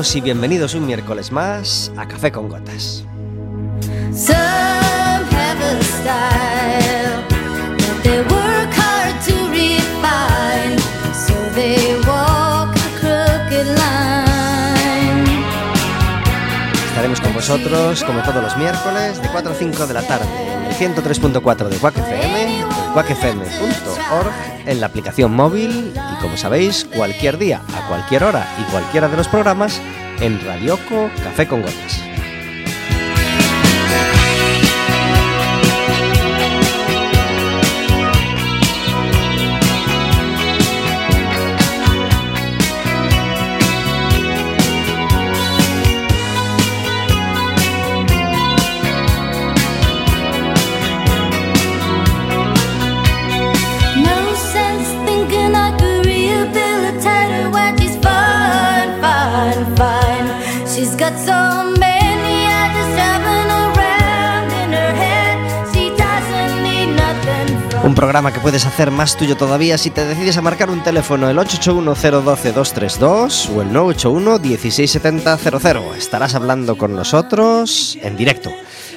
y bienvenidos un miércoles más a Café con Gotas. Estaremos con vosotros como todos los miércoles de 4 a 5 de la tarde en el 103.4 de Quack FM, quackfm.org, en la aplicación móvil y como sabéis, cualquier día, a cualquier hora y cualquiera de los programas en Radioco Café con Gotas. Programa que puedes hacer más tuyo todavía si te decides a marcar un teléfono el 881-012-232 o el 981-167000. Estarás hablando con nosotros en directo.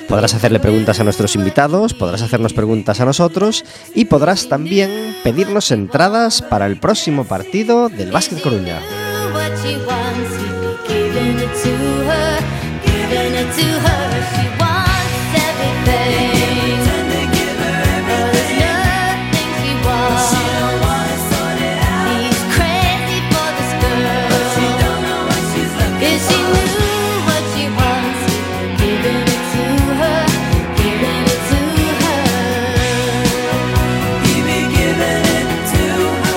Podrás hacerle preguntas a nuestros invitados, podrás hacernos preguntas a nosotros y podrás también pedirnos entradas para el próximo partido del Básquet Coruña.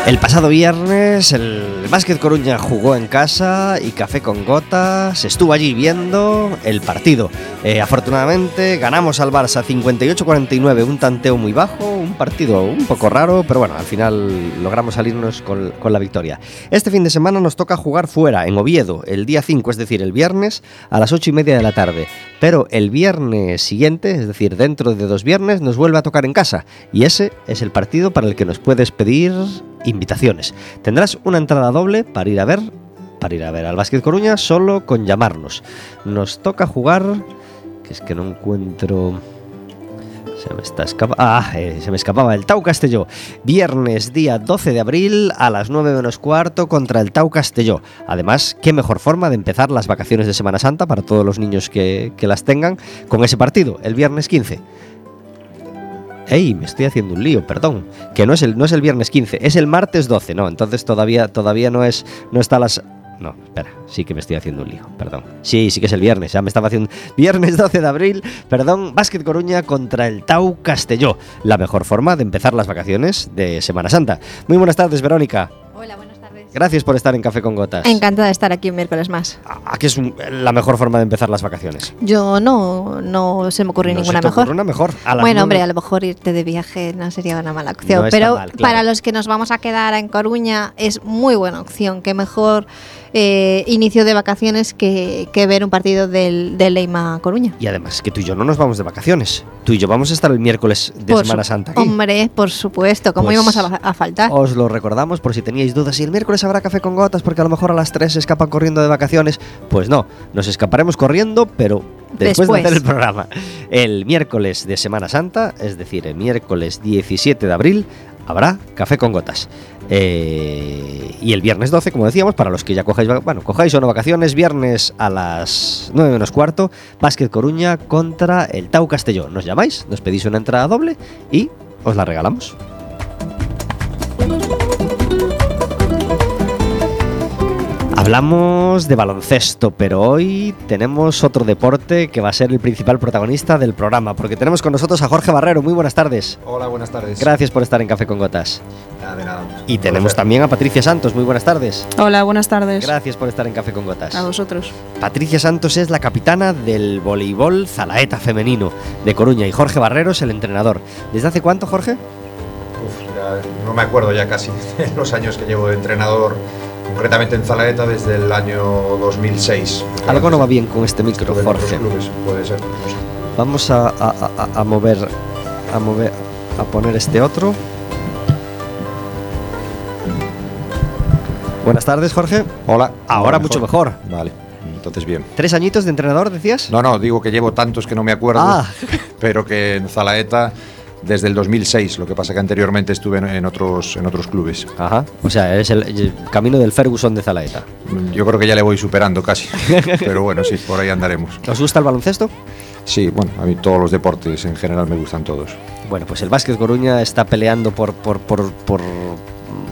El pasado viernes el Básquet Coruña jugó en casa y Café con Gotas estuvo allí viendo el partido. Eh, afortunadamente ganamos al Barça 58-49, un tanteo muy bajo, un partido un poco raro, pero bueno, al final logramos salirnos con, con la victoria. Este fin de semana nos toca jugar fuera, en Oviedo, el día 5, es decir, el viernes a las 8 y media de la tarde. Pero el viernes siguiente, es decir, dentro de dos viernes, nos vuelve a tocar en casa. Y ese es el partido para el que nos puedes pedir invitaciones. Tendrás una entrada doble para ir a ver para ir a ver al Básquet Coruña solo con llamarnos. Nos toca jugar que es que no encuentro se me está escapa ah, eh, se me escapaba el Tau Castelló. Viernes día 12 de abril a las 9 menos cuarto contra el Tau Castelló. Además, qué mejor forma de empezar las vacaciones de Semana Santa para todos los niños que, que las tengan con ese partido, el viernes 15. Ey, me estoy haciendo un lío, perdón. Que no es el, no es el viernes 15, es el martes 12, no. Entonces todavía, todavía no es. No está las. No, espera, sí que me estoy haciendo un lío, perdón. Sí, sí que es el viernes, ya me estaba haciendo. Viernes 12 de abril, perdón, Básquet Coruña contra el Tau Castelló. La mejor forma de empezar las vacaciones de Semana Santa. Muy buenas tardes, Verónica. Gracias por estar en Café con Gotas. Encantada de estar aquí un miércoles más. ¿A qué es un- la mejor forma de empezar las vacaciones? Yo no, no se me ocurre No ninguna se te mejor. una mejor. A Bueno, hombre, a lo mejor irte de viaje no sería una mala opción. No pero mal, claro. para los que nos vamos a quedar en Coruña es muy buena opción. Qué mejor eh, inicio de vacaciones que, que ver un partido del, del Leima Coruña. Y además, que tú y yo no nos vamos de vacaciones. Tú y yo vamos a estar el miércoles de Por Semana Santa aquí. Hombre, por supuesto, ¿cómo Pues- íbamos a, a faltar? Os lo recordamos por si teníais dudas. ¿Y el miércoles habrá café con gotas? Porque a lo mejor a las 3 se escapan corriendo de vacaciones. Pues no, nos escaparemos corriendo, pero después, Después. de hacer el programa. El miércoles de Semana Santa, es decir, el miércoles 17 de abril, habrá café con gotas. Eh, y el viernes 12, como decíamos, para los que ya cojáis, bueno, cojáis o no vacaciones, viernes a las 9 menos cuarto, Básquet Coruña contra el Tau Castelló. Nos llamáis, nos pedís una entrada doble y os la regalamos. Hablamos de baloncesto, pero hoy tenemos otro deporte que va a ser el principal protagonista del programa, porque tenemos con nosotros a Jorge Barrero. Muy buenas tardes. Hola, buenas tardes. Gracias por estar en Café con Gotas. Nada, de nada. Y tenemos también a Patricia Santos. Muy buenas tardes. Hola, buenas tardes. Gracias por estar en Café con Gotas. A vosotros. Patricia Santos es la capitana del voleibol Zalaeta femenino de Coruña y Jorge Barrero es el entrenador. ¿Desde hace cuánto, Jorge? Uf, ya no me acuerdo ya casi de los años que llevo de entrenador, concretamente en Zalaeta desde el año 2006. Algo no va bien con este micro, Jorge. clubes, puede ser. Vamos a, a- a- a mover, a mover, a poner este otro. Buenas tardes, Jorge. Hola. Ahora mucho mejor. Vale, entonces bien. ¿Tres añitos de entrenador, decías? No, no, digo que llevo tantos que no me acuerdo, Ah. pero que en Zalaeta desde el 2006, lo que pasa que anteriormente estuve en, en otros, en otros clubes. Ajá. O sea, es el, el camino del Ferguson de Zalaeta. Yo creo que ya le voy superando casi, pero bueno, sí, por ahí andaremos. ¿Os gusta el baloncesto? Sí, bueno, a mí todos los deportes en general me gustan todos. Bueno, pues el Básquet Coruña está peleando por, por, por, por,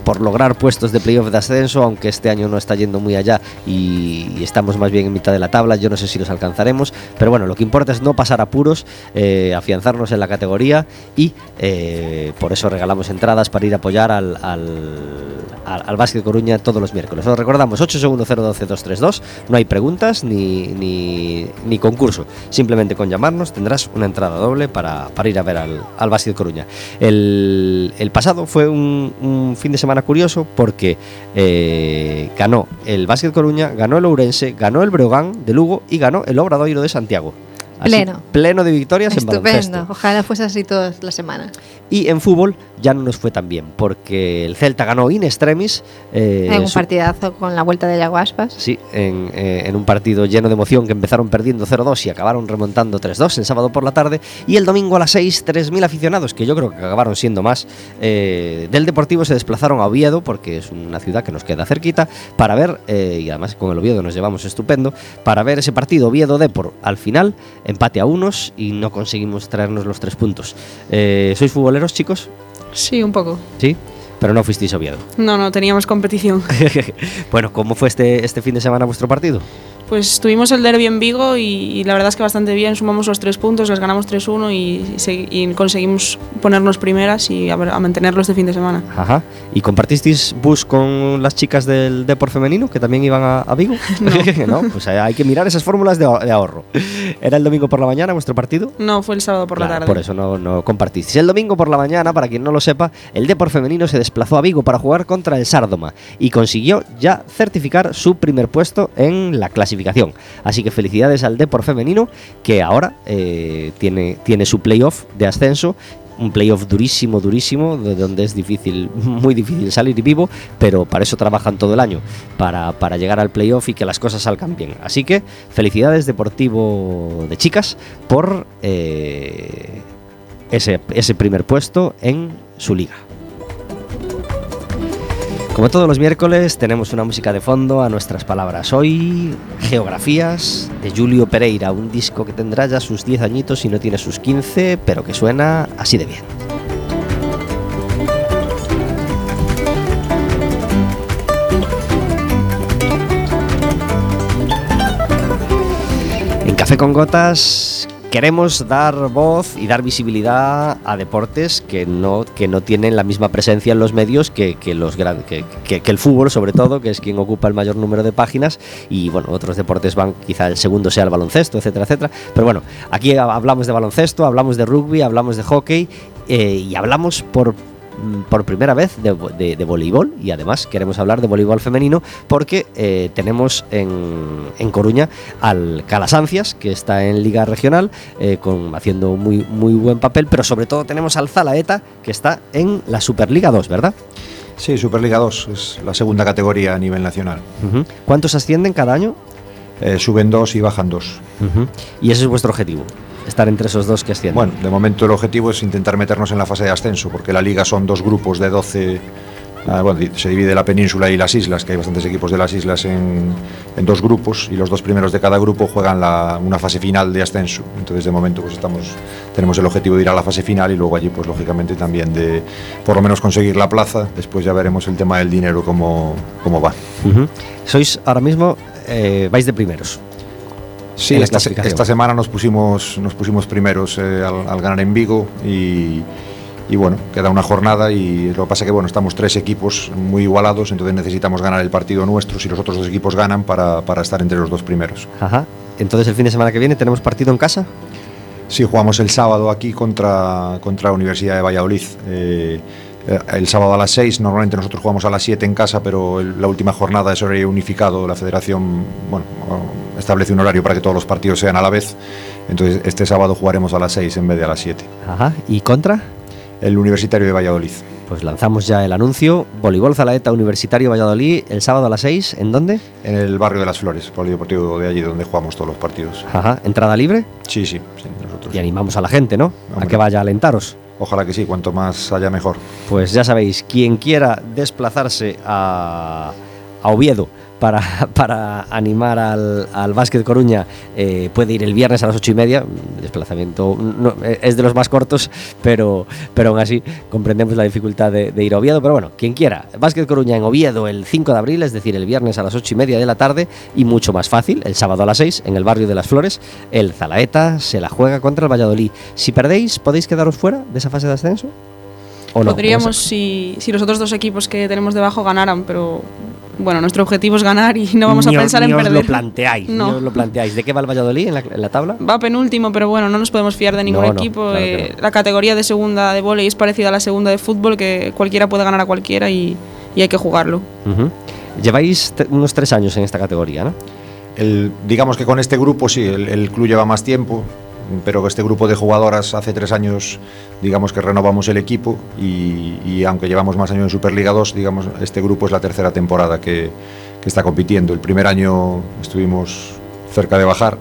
por lograr puestos de playoff de ascenso, aunque este año no está yendo muy allá y, estamos más bien en mitad de la tabla. Yo no sé si los alcanzaremos, pero bueno, lo que importa es no pasar apuros, eh, afianzarnos en la categoría y eh, por eso regalamos entradas para ir a apoyar al, al, al, al Coruña todos los miércoles. Os recordamos, 8 segundos 012 232, no hay preguntas ni, ni, ni concurso, simplemente con llamarnos tendrás una entrada doble para, para ir a ver al, al Básquet Coruña. El, el pasado fue un fin de semana curioso porque eh, ganó el Básquet Coruña, ganó el Ourense, ganó el Breogán de Lugo y ganó el Obradoiro de Santiago. Así, Pleno. Pleno de victorias en Estupendo. baloncesto. Ojalá fuese así toda la semana. Y en fútbol ya no nos fue tan bien, porque el Celta ganó in extremis. eh, en un su- partidazo con la vuelta de Yaguaspas. Sí, en, eh, en un partido lleno de emoción que empezaron perdiendo 0-2 y acabaron remontando 3-2 el sábado por la tarde. Y el domingo a las 6, 3.000 aficionados, que yo creo que acabaron siendo más, eh, del Deportivo se desplazaron a Oviedo, porque es una ciudad que nos queda cerquita, para ver, eh, y además con el Oviedo nos llevamos estupendo, para ver ese partido Oviedo-Depor. Al final, empate a unos y no conseguimos traernos los tres puntos. Eh, ¿Sois futboleros, chicos? Sí, un poco. Sí, pero no fuisteis Oviedo. No, no, teníamos competición. bueno, ¿cómo fue este, este fin de semana vuestro partido? Pues tuvimos el derby en Vigo y, y la verdad es que bastante bien. Sumamos los tres puntos, les ganamos 3-1 y, y conseguimos ponernos primeras y a, a mantenerlo este fin de semana. Ajá. ¿Y compartisteis bus con las chicas del Depor femenino que también iban a, a Vigo? No. Pues hay que mirar esas fórmulas de, ahor- de ahorro. ¿Era el domingo por la mañana vuestro partido? No, fue el sábado por la tarde. Por eso no, no compartisteis. El domingo por la mañana, para quien no lo sepa, el Depor femenino se desplazó a Vigo para jugar contra el Sárdoma y consiguió ya certificar su primer puesto en la clasificación. Así que felicidades al Depor femenino que ahora eh, tiene, tiene su playoff de ascenso. Un playoff durísimo, durísimo, de donde es difícil, muy difícil salir vivo, pero para eso trabajan todo el año, para, para llegar al playoff y que las cosas salgan bien. Así que felicidades Deportivo de Chicas por eh, ese, ese primer puesto en su liga. Como todos los miércoles, tenemos una música de fondo a nuestras palabras. Hoy, Geografías de Julio Pereira, un disco que tendrá ya sus 10 añitos y no tiene sus 15, pero que suena así de bien. En Café con Gotas queremos dar voz y dar visibilidad a deportes que no, que no tienen la misma presencia en los medios que, que los que, que- el fútbol, sobre todo, que es quien ocupa el mayor número de páginas. Y bueno, otros deportes van, quizá el segundo sea el baloncesto, etcétera, etcétera. Pero bueno, aquí ha- hablamos de baloncesto, hablamos de rugby, hablamos de hockey eh, y hablamos por por primera vez de, vo- de- de voleibol y además queremos hablar de voleibol femenino porque eh, tenemos en, en Coruña al Calasancias que está en Liga Regional eh, con, haciendo muy, muy buen papel pero sobre todo tenemos al Zalaeta que está en la Superliga 2, ¿verdad? Sí, Superliga 2 es la segunda categoría a nivel nacional. ¿Cuántos ascienden cada año? Eh, suben dos y bajan dos. Y ese es vuestro objetivo, estar entre esos dos que ascienden. Bueno, de momento el objetivo es intentar meternos en la fase de ascenso, porque la liga son dos grupos de 12. ah, bueno, se divide la península y las islas, que hay bastantes equipos de las islas en, en dos grupos, y los dos primeros de cada grupo juegan la- una fase final de ascenso. Entonces, de momento, pues estamos, tenemos el objetivo de ir a la fase final y luego allí, pues lógicamente, también de por lo menos conseguir la plaza. Después ya veremos el tema del dinero, cómo, cómo va. Ujú. Sois ahora mismo, eh, vais de primeros. Sí, esta, esta semana nos pusimos, nos pusimos primeros eh, al, al ganar en Vigo y, y bueno, queda una jornada y lo que pasa que bueno, estamos tres equipos muy igualados, entonces necesitamos ganar el partido nuestro si los otros dos equipos ganan para, para estar entre los dos primeros. Ajá. Entonces el fin de semana que viene tenemos partido en casa. Sí, jugamos el sábado aquí contra, contra la Universidad de Valladolid. Eh, el sábado a las 6, normalmente nosotros jugamos a las 7 en casa, pero el- la última jornada es horario unificado. La federación bueno, establece un horario para que todos los partidos sean a la vez. Entonces este sábado jugaremos a las 6 en vez de a las 7. Ajá. ¿Y contra? El Universitario de Valladolid. Pues lanzamos ya el anuncio. Voleibol Zalaeta Universitario Valladolid el sábado a las 6. ¿En dónde? En el barrio de las Flores, polideportivo de allí donde jugamos todos los partidos. Ajá. ¿Entrada libre? Sí, sí, sí, nosotros. Y animamos a la gente, ¿no? A que vaya a alentaros. Ojalá que sí, cuanto más haya mejor. Pues ya sabéis, quien quiera desplazarse a, a Oviedo para, para animar al, al Básquet Coruña eh, puede ir el viernes a las ocho y media. El desplazamiento no- eh, es de los más cortos, pero, pero aún así comprendemos la dificultad de, de ir a Oviedo. Pero bueno, quien quiera, Básquet Coruña en Oviedo el 5 de abril, es decir, el viernes a las ocho y media de la tarde y mucho más fácil, el sábado a las 6 en el barrio de las Flores, el Zalaeta se la juega contra el Valladolid. Si perdéis, ¿podéis quedaros fuera de esa fase de ascenso? ¿O no? Podríamos si, si los otros dos equipos que tenemos debajo ganaran, pero bueno, nuestro objetivo es ganar y no vamos a Ni os- pensar ni en os perder. lo planteáis, No. ni os lo planteáis. ¿De qué va el Valladolid en la, en la tabla? Va penúltimo, pero bueno, no nos podemos fiar de ningún No, no, equipo. claro eh, no. La categoría de segunda de vóley es parecida a la segunda de fútbol, que cualquiera puede ganar a cualquiera y, y hay que jugarlo. Ujú. Lleváis te- unos tres años en esta categoría, ¿no? El, digamos que con este grupo sí, el, el club lleva más tiempo, pero este grupo de jugadoras hace tres años, digamos que renovamos el equipo y, aunque llevamos más años en Superliga 2, digamos, este grupo es la tercera temporada que, que está compitiendo. El primer año estuvimos cerca de bajar.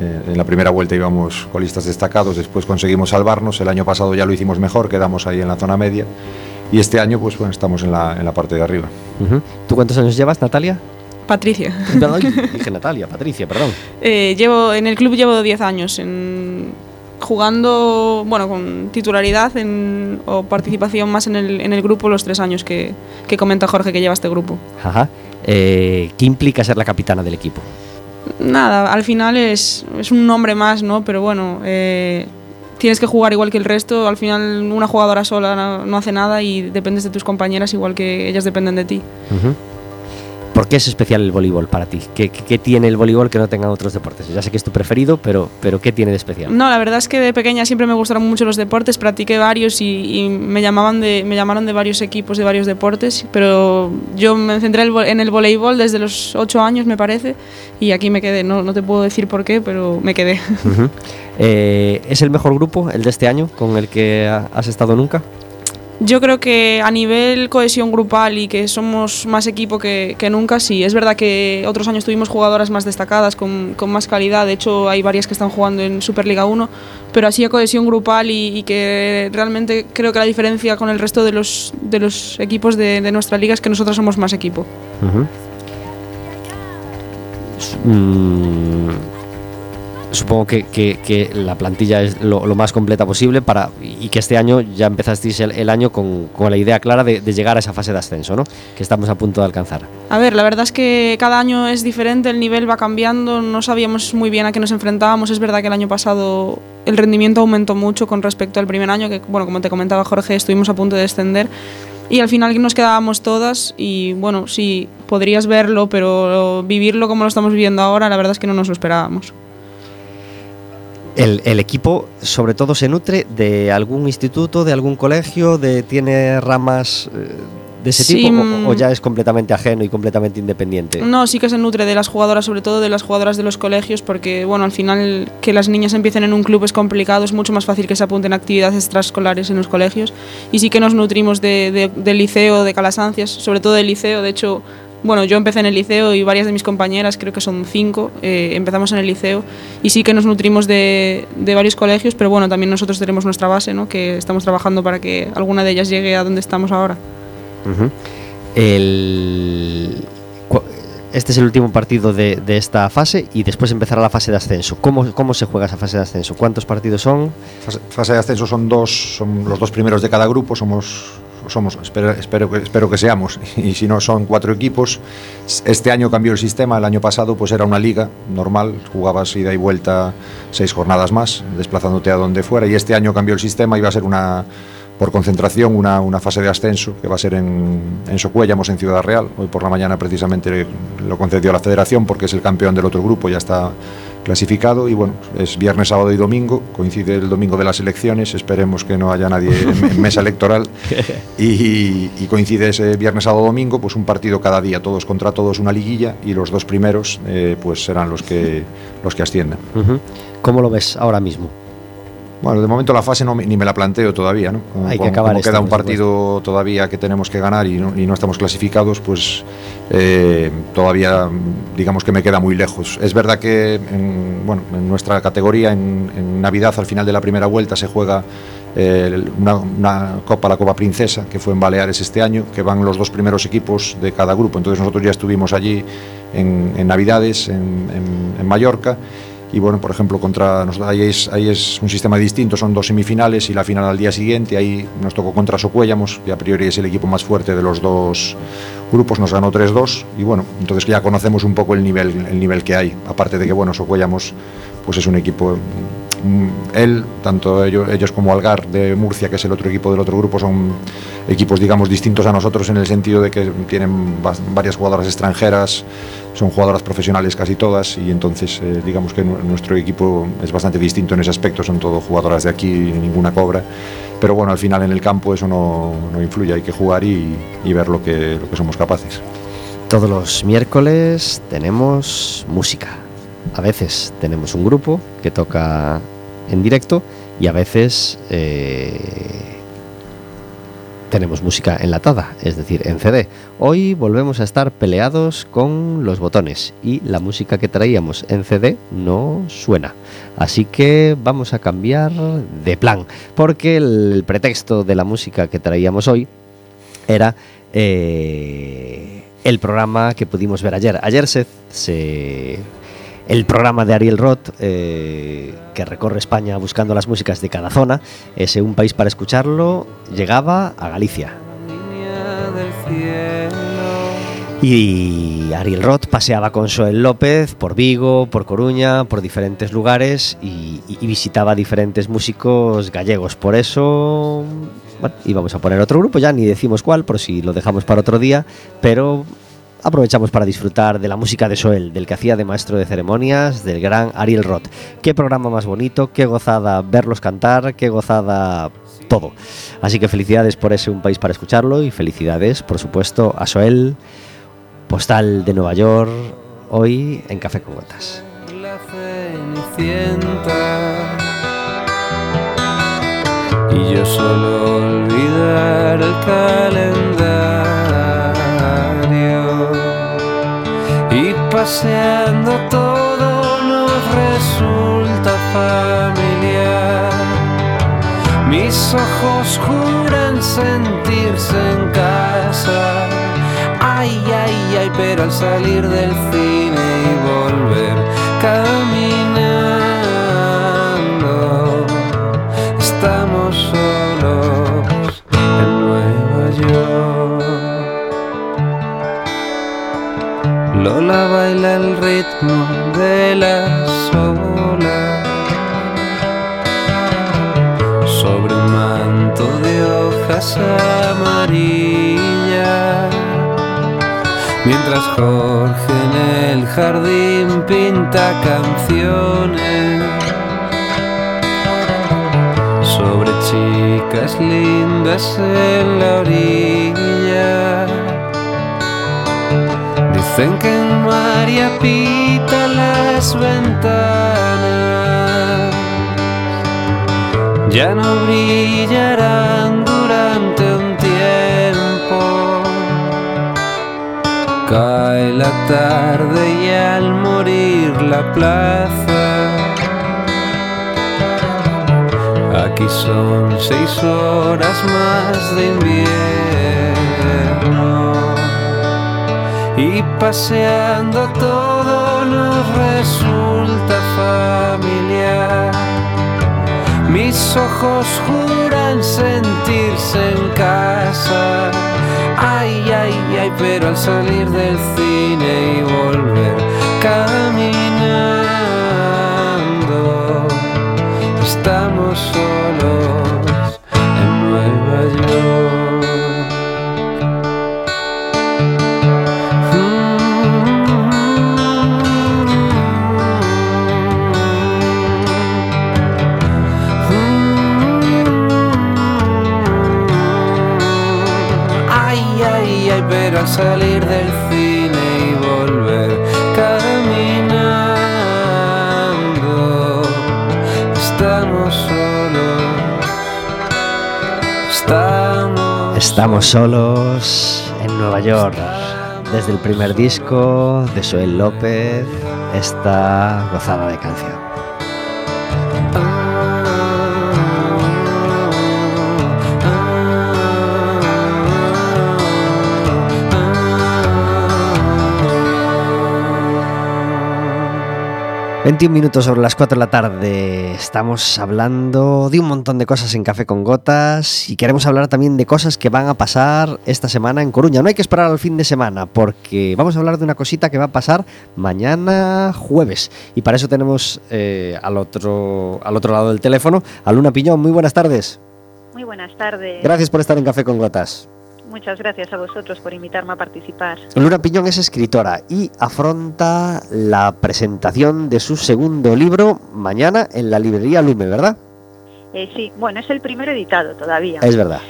eh, En la primera vuelta íbamos colistas destacados, después conseguimos salvarnos. El año pasado ya lo hicimos mejor, quedamos ahí en la zona media. Y este año, pues bueno, estamos en la, en la parte de arriba. ¿Tú cuántos años llevas, Natalia? Patricia. Dije Natalia, Patricia, perdón. Eh, llevo, en el club llevo 10 años, en, jugando bueno, con titularidad en- o participación más en el, en el grupo los tres años que, que comenta Jorge que lleva este grupo. Ajá. Eh, ¿Qué implica ser la capitana del equipo? Nada, al final es, es un nombre más, ¿no? Pero bueno, eh, tienes que jugar igual que el resto. Al final una jugadora sola no, hace nada y dependes de tus compañeras igual que ellas dependen de ti. Ujú. ¿Por qué es especial el voleibol para ti? ¿Qué, qué- tiene el voleibol que no tengan otros deportes? Ya sé que es tu preferido, pero, pero ¿qué tiene de especial? No, la verdad es que de pequeña siempre me gustaron mucho los deportes, practiqué varios y, y me, llamaban de, me llamaron de varios equipos de varios deportes, pero yo me centré en el voleibol desde los 8 años, me parece, y aquí me quedé. No, no te puedo decir por qué, pero me quedé. Ujú. Eh, ¿Es el mejor grupo, el de este año, con el que ha- has estado nunca? Yo creo que a nivel cohesión grupal y que somos más equipo que, que nunca, sí. Es verdad que otros años tuvimos jugadoras más destacadas, con, con más calidad. De hecho, hay varias que están jugando en Superliga 1. Pero así a cohesión grupal y, y que realmente creo que la diferencia con el resto de los, de los equipos de, de nuestra liga es que nosotros somos más equipo. Ujú. S- mm, supongo que, que- que la plantilla es lo, lo más completa posible para y que este año ya empezasteis el, el año con, con la idea clara de, de llegar a esa fase de ascenso, ¿no? Que estamos a punto de alcanzar. A ver, la verdad es que cada año es diferente, el nivel va cambiando, no sabíamos muy bien a qué nos enfrentábamos. Es verdad que el año pasado el rendimiento aumentó mucho con respecto al primer año, que bueno, como te comentaba Jorge, estuvimos a punto de descender. Y al final nos quedábamos todas y bueno, sí, podrías verlo, pero vivirlo como lo estamos viviendo ahora, la verdad es que no nos lo esperábamos. El, el equipo, sobre todo, se nutre de algún instituto, de algún colegio, de tiene ramas eh, de ese Sí, tipo, mm. o, o ya es completamente ajeno y completamente independiente. No, sí que se nutre de las jugadoras, sobre todo de las jugadoras de los colegios, porque bueno, al final que las niñas empiecen en un club es complicado, es mucho más fácil que se apunten a actividades extraescolares en los colegios. Y sí que nos nutrimos de, de- del liceo, de Calasancias, sobre todo del liceo. De hecho, bueno, yo empecé en el liceo y varias de mis compañeras, creo que son cinco, eh, empezamos en el liceo. Y sí que nos nutrimos de, de varios colegios, pero bueno, también nosotros tenemos nuestra base, ¿no? que estamos trabajando para que alguna de ellas llegue a donde estamos ahora. El- Este es el último partido de, de esta fase y después empezará la fase de ascenso. ¿Cómo, ¿Cómo se juega esa fase de ascenso? ¿Cuántos partidos son? Fase, fase de ascenso son dos, son los dos primeros de cada grupo, somos, somos. Espero, espero, espero que seamos, y si no son cuatro equipos. Este año cambió el sistema, el año pasado pues era una liga normal, jugabas ida y vuelta seis jornadas más, desplazándote a donde fuera, y este año cambió el sistema va a ser una por concentración una, una fase de ascenso que va a ser en, en Socuellamos, en Ciudad Real. Hoy por la mañana precisamente lo concedió la federación porque es el campeón del otro grupo, ya está clasificado y bueno, es viernes, sábado y domingo, coincide el domingo de las elecciones, esperemos que no haya nadie en, mesa electoral y, y coincide ese viernes, sábado, domingo, pues un partido cada día, todos contra todos, una liguilla y los dos primeros eh, pues serán los que, los que asciendan. ¿Cómo lo ves ahora mismo? Bueno, de momento la fase no, me- ni me la planteo todavía, ¿no? Como, Hay que como- acabar como esto, queda un partido todavía que tenemos que ganar y no, y no estamos clasificados, pues eh, todavía digamos que me queda muy lejos. Es verdad que en, bueno, en nuestra categoría, en, en Navidad, al final de la primera vuelta, se juega eh, una, una Copa, la Copa Princesa, que fue en Baleares este año, que van los dos primeros equipos de cada grupo. Entonces nosotros ya estuvimos allí en, en Navidades, en- en Mallorca. Y bueno, por ejemplo, contra ahí, es, ahí es un sistema distinto, son dos semifinales y la final al día siguiente. Ahí nos tocó contra Socuéllamos, que a priori es el equipo más fuerte de los dos grupos, nos ganó 3-2. Y bueno, entonces ya conocemos un poco el nivel, el nivel que hay. Aparte de que, bueno, Socuéllamos pues es un equipo. Mm, Él, tanto ellos, como Algar de Murcia, que es el otro equipo del otro grupo, son equipos, digamos, distintos a nosotros en el sentido de que tienen va- varias jugadoras extranjeras, son jugadoras profesionales casi todas y entonces eh, digamos que nu- nuestro equipo es bastante distinto en ese aspecto, son todo jugadoras de aquí, ninguna cobra, pero bueno, al final en el campo eso no, no influye, hay que jugar y, y ver lo que, lo que somos capaces. Todos los miércoles tenemos música. A veces tenemos un grupo que toca en directo y a veces eh, tenemos música enlatada, es decir, en CD. Hoy volvemos a estar peleados con los botones y la música que traíamos en CD no suena. Así que vamos a cambiar de plan, porque el pretexto de la música que traíamos hoy era eh, el programa que pudimos ver ayer. Ayer se, se- el programa de Ariel Roth, eh, que recorre España buscando las músicas de cada zona, ese Un País para Escucharlo, llegaba a Galicia. Y Ariel Roth paseaba con Joel López por Vigo, por Coruña, por diferentes lugares y, visitaba diferentes músicos gallegos. Por eso íbamos a poner otro grupo, ya ni decimos cuál, por si lo dejamos para otro día, pero aprovechamos para disfrutar de la música de Joel, del que hacía de maestro de ceremonias, del gran Ariel Roth. Qué programa más bonito, qué gozada verlos cantar, qué gozada todo. Así que felicidades por ese Un País para Escucharlo y felicidades, por supuesto, a Joel, postal de Nueva York, hoy en Café con Gotas. la y yo solo olvidar el calendario paseando todo nos resulta familiar. Mis ojos juran sentirse en casa. Ay ay ay pero al salir del cine y volver caminando Lola baila el ritmo de las olas sobre un manto de hojas amarillas. Mientras Jorge en el jardín pinta canciones sobre chicas lindas en la orilla. En María Pita las ventanas ya no brillarán durante un tiempo. Cae la tarde y al morir la plaza, aquí son seis horas más de invierno. Y paseando todo nos resulta familiar. Mis ojos juran sentirse en casa. Ay, ay, ay, pero al salir del cine y volver caminando, salir del cine y volver caminando. Estamos solos. Estamos, solos en Nueva York. Desde el primer disco de Soel López, esta gozada de canción. ...21 minutos sobre las 4 de la tarde... ...estamos hablando de un montón de cosas en Café con Gotas... ...y queremos hablar también de cosas que van a pasar esta semana en Coruña... ...no hay que esperar al fin de semana... ...porque vamos a hablar de una cosita que va a pasar mañana jueves... ...y para eso tenemos eh, al, otro, al otro lado del teléfono... ...a Luna Piñón, muy buenas tardes... Muy buenas tardes. Gracias por estar en Café con Gotas... Muchas gracias a vosotros por invitarme a participar. Luna Piñón es escritora y afronta la presentación de su segundo libro mañana en la librería Lume, ¿verdad? Eh, sí, bueno, es el primero editado todavía. Es verdad.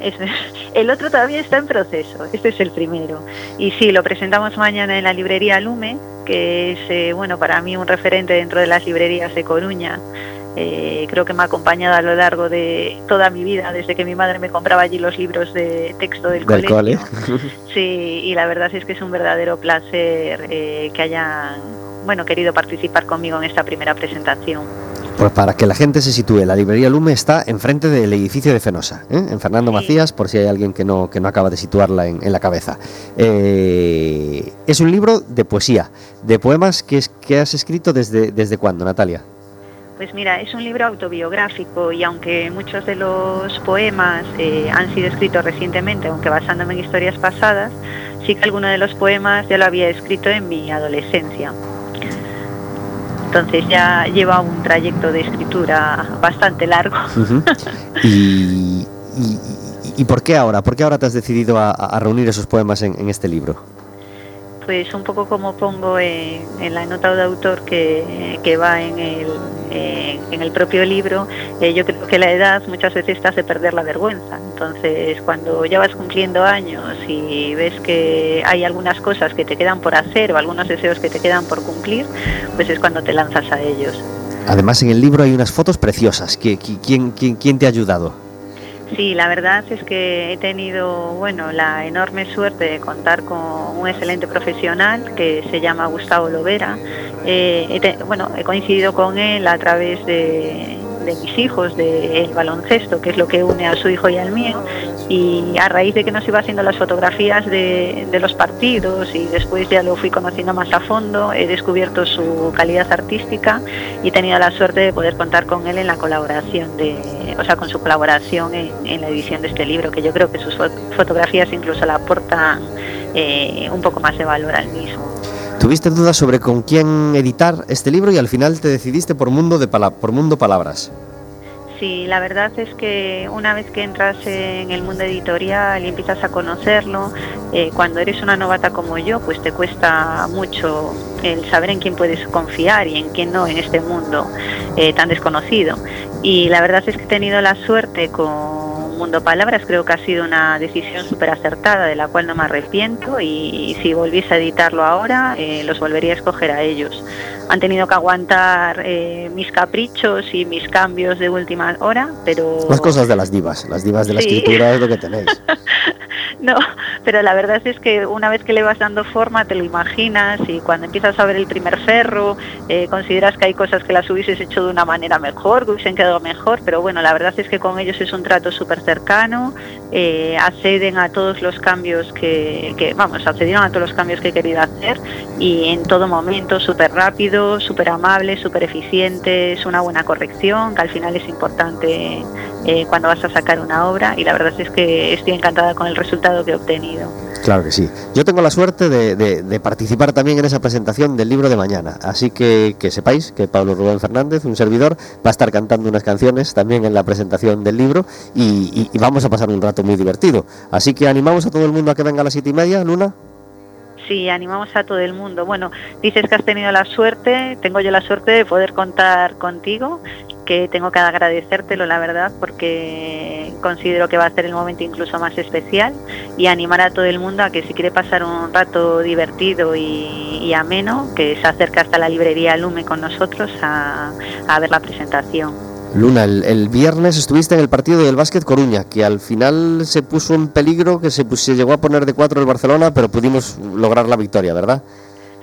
Es- el otro todavía está en proceso, este es el primero. Y sí, lo presentamos mañana en la librería Lume, que es, eh, bueno, para mí un referente dentro de las librerías de Coruña. Eh, creo que me ha acompañado a lo largo de toda mi vida, desde que mi madre me compraba allí los libros de texto del, Del cole. colegio. Sí, y la verdad es que es un verdadero placer eh, que hayan bueno, querido participar conmigo en esta primera presentación. Pues para que la gente se sitúe, la librería Lume está enfrente del edificio de Fenosa, ¿eh? en Fernando Sí. Macías, por si hay alguien que no, que no acaba de situarla en, en la cabeza. Eh, es un libro de poesía, de poemas que, es, que has escrito desde, desde cuándo, Natalia. Pues mira, es un libro autobiográfico y aunque muchos de los poemas eh, han sido escritos recientemente, aunque basándome en historias pasadas, sí que alguno de los poemas ya lo había escrito en mi adolescencia. Entonces ya lleva un trayecto de escritura bastante largo. Y, y- y- y por qué ahora? ¿Por qué ahora te has decidido a, a reunir esos poemas en, en este libro? Pues un poco como pongo en, la nota de autor que, que va en el, en, el propio libro, eh, yo creo que la edad muchas veces te hace perder la vergüenza. Entonces, cuando ya vas cumpliendo años y ves que hay algunas cosas que te quedan por hacer o algunos deseos que te quedan por cumplir, pues es cuando te lanzas a ellos. Además, en el libro hay unas fotos preciosas. ¿Qui- qui- ¿Quién, quién, quién te ha ayudado? Sí, la verdad es que he tenido, bueno, la enorme suerte de contar con un excelente profesional que se llama Gustavo Lovera. Eh, bueno, he coincidido con él a través de, de mis hijos, del baloncesto, que es lo que une a su hijo y al mío. Y a raíz de que nos iba haciendo las fotografías de, de los partidos y después ya lo fui conociendo más a fondo, he descubierto su calidad artística y he tenido la suerte de poder contar con él en la colaboración de, o sea, con su colaboración en, en la edición de este libro, que yo creo que sus fo- fotografías incluso le aportan eh, un poco más de valor al mismo. Tuviste dudas sobre con quién editar este libro y al final te decidiste por Mundo, por mundo Palabras. Sí, la verdad es que una vez que entras en el mundo editorial y empiezas a conocerlo, eh, cuando eres una novata como yo, pues te cuesta mucho el saber en quién puedes confiar y en quién no en este mundo eh, tan desconocido. Y la verdad es que he tenido la suerte con Mundo Palabras, creo que ha sido una decisión súper acertada de la cual no me arrepiento y, si volviese a editarlo ahora, eh, los volvería a escoger a ellos. Han tenido que aguantar eh, mis caprichos y mis cambios de última hora, pero... Las cosas de las divas, las divas de la Sí. escritura es lo que tenéis. No, pero la verdad es que una vez que le vas dando forma te lo imaginas y cuando empiezas a ver el primer ferro eh, consideras que hay cosas que las hubieses hecho de una manera mejor, que hubiesen quedado mejor, pero bueno, la verdad es que con ellos es un trato súper cercano, eh, acceden a todos los cambios que, que, vamos, accedieron a todos los cambios que he querido hacer y en todo momento súper rápido, súper amable, súper eficiente, es una buena corrección, que al final es importante eh, cuando vas a sacar una obra y la verdad es que estoy encantada con el resultado que he obtenido. Claro que sí. Yo tengo la suerte de, participar también en esa presentación del libro de mañana. Así que que sepáis que Pablo Rubén Fernández, un servidor, va a estar cantando unas canciones también en la presentación del libro y, y- y vamos a pasar un rato muy divertido. Así que animamos a todo el mundo a que venga a las siete y media, Luna. Sí, animamos a todo el mundo. Bueno, dices que has tenido la suerte, tengo yo la suerte de poder contar contigo, que tengo que agradecértelo, la verdad, porque considero que va a ser el momento incluso más especial y animar a todo el mundo a que si quiere pasar un rato divertido y, ameno, que se acerque hasta la librería Lume con nosotros a ver la presentación. Luna, el, el viernes estuviste en el partido del Básquet Coruña, que al final se puso en peligro, que se, llegó a poner de cuatro el Barcelona, pero pudimos lograr la victoria, ¿verdad?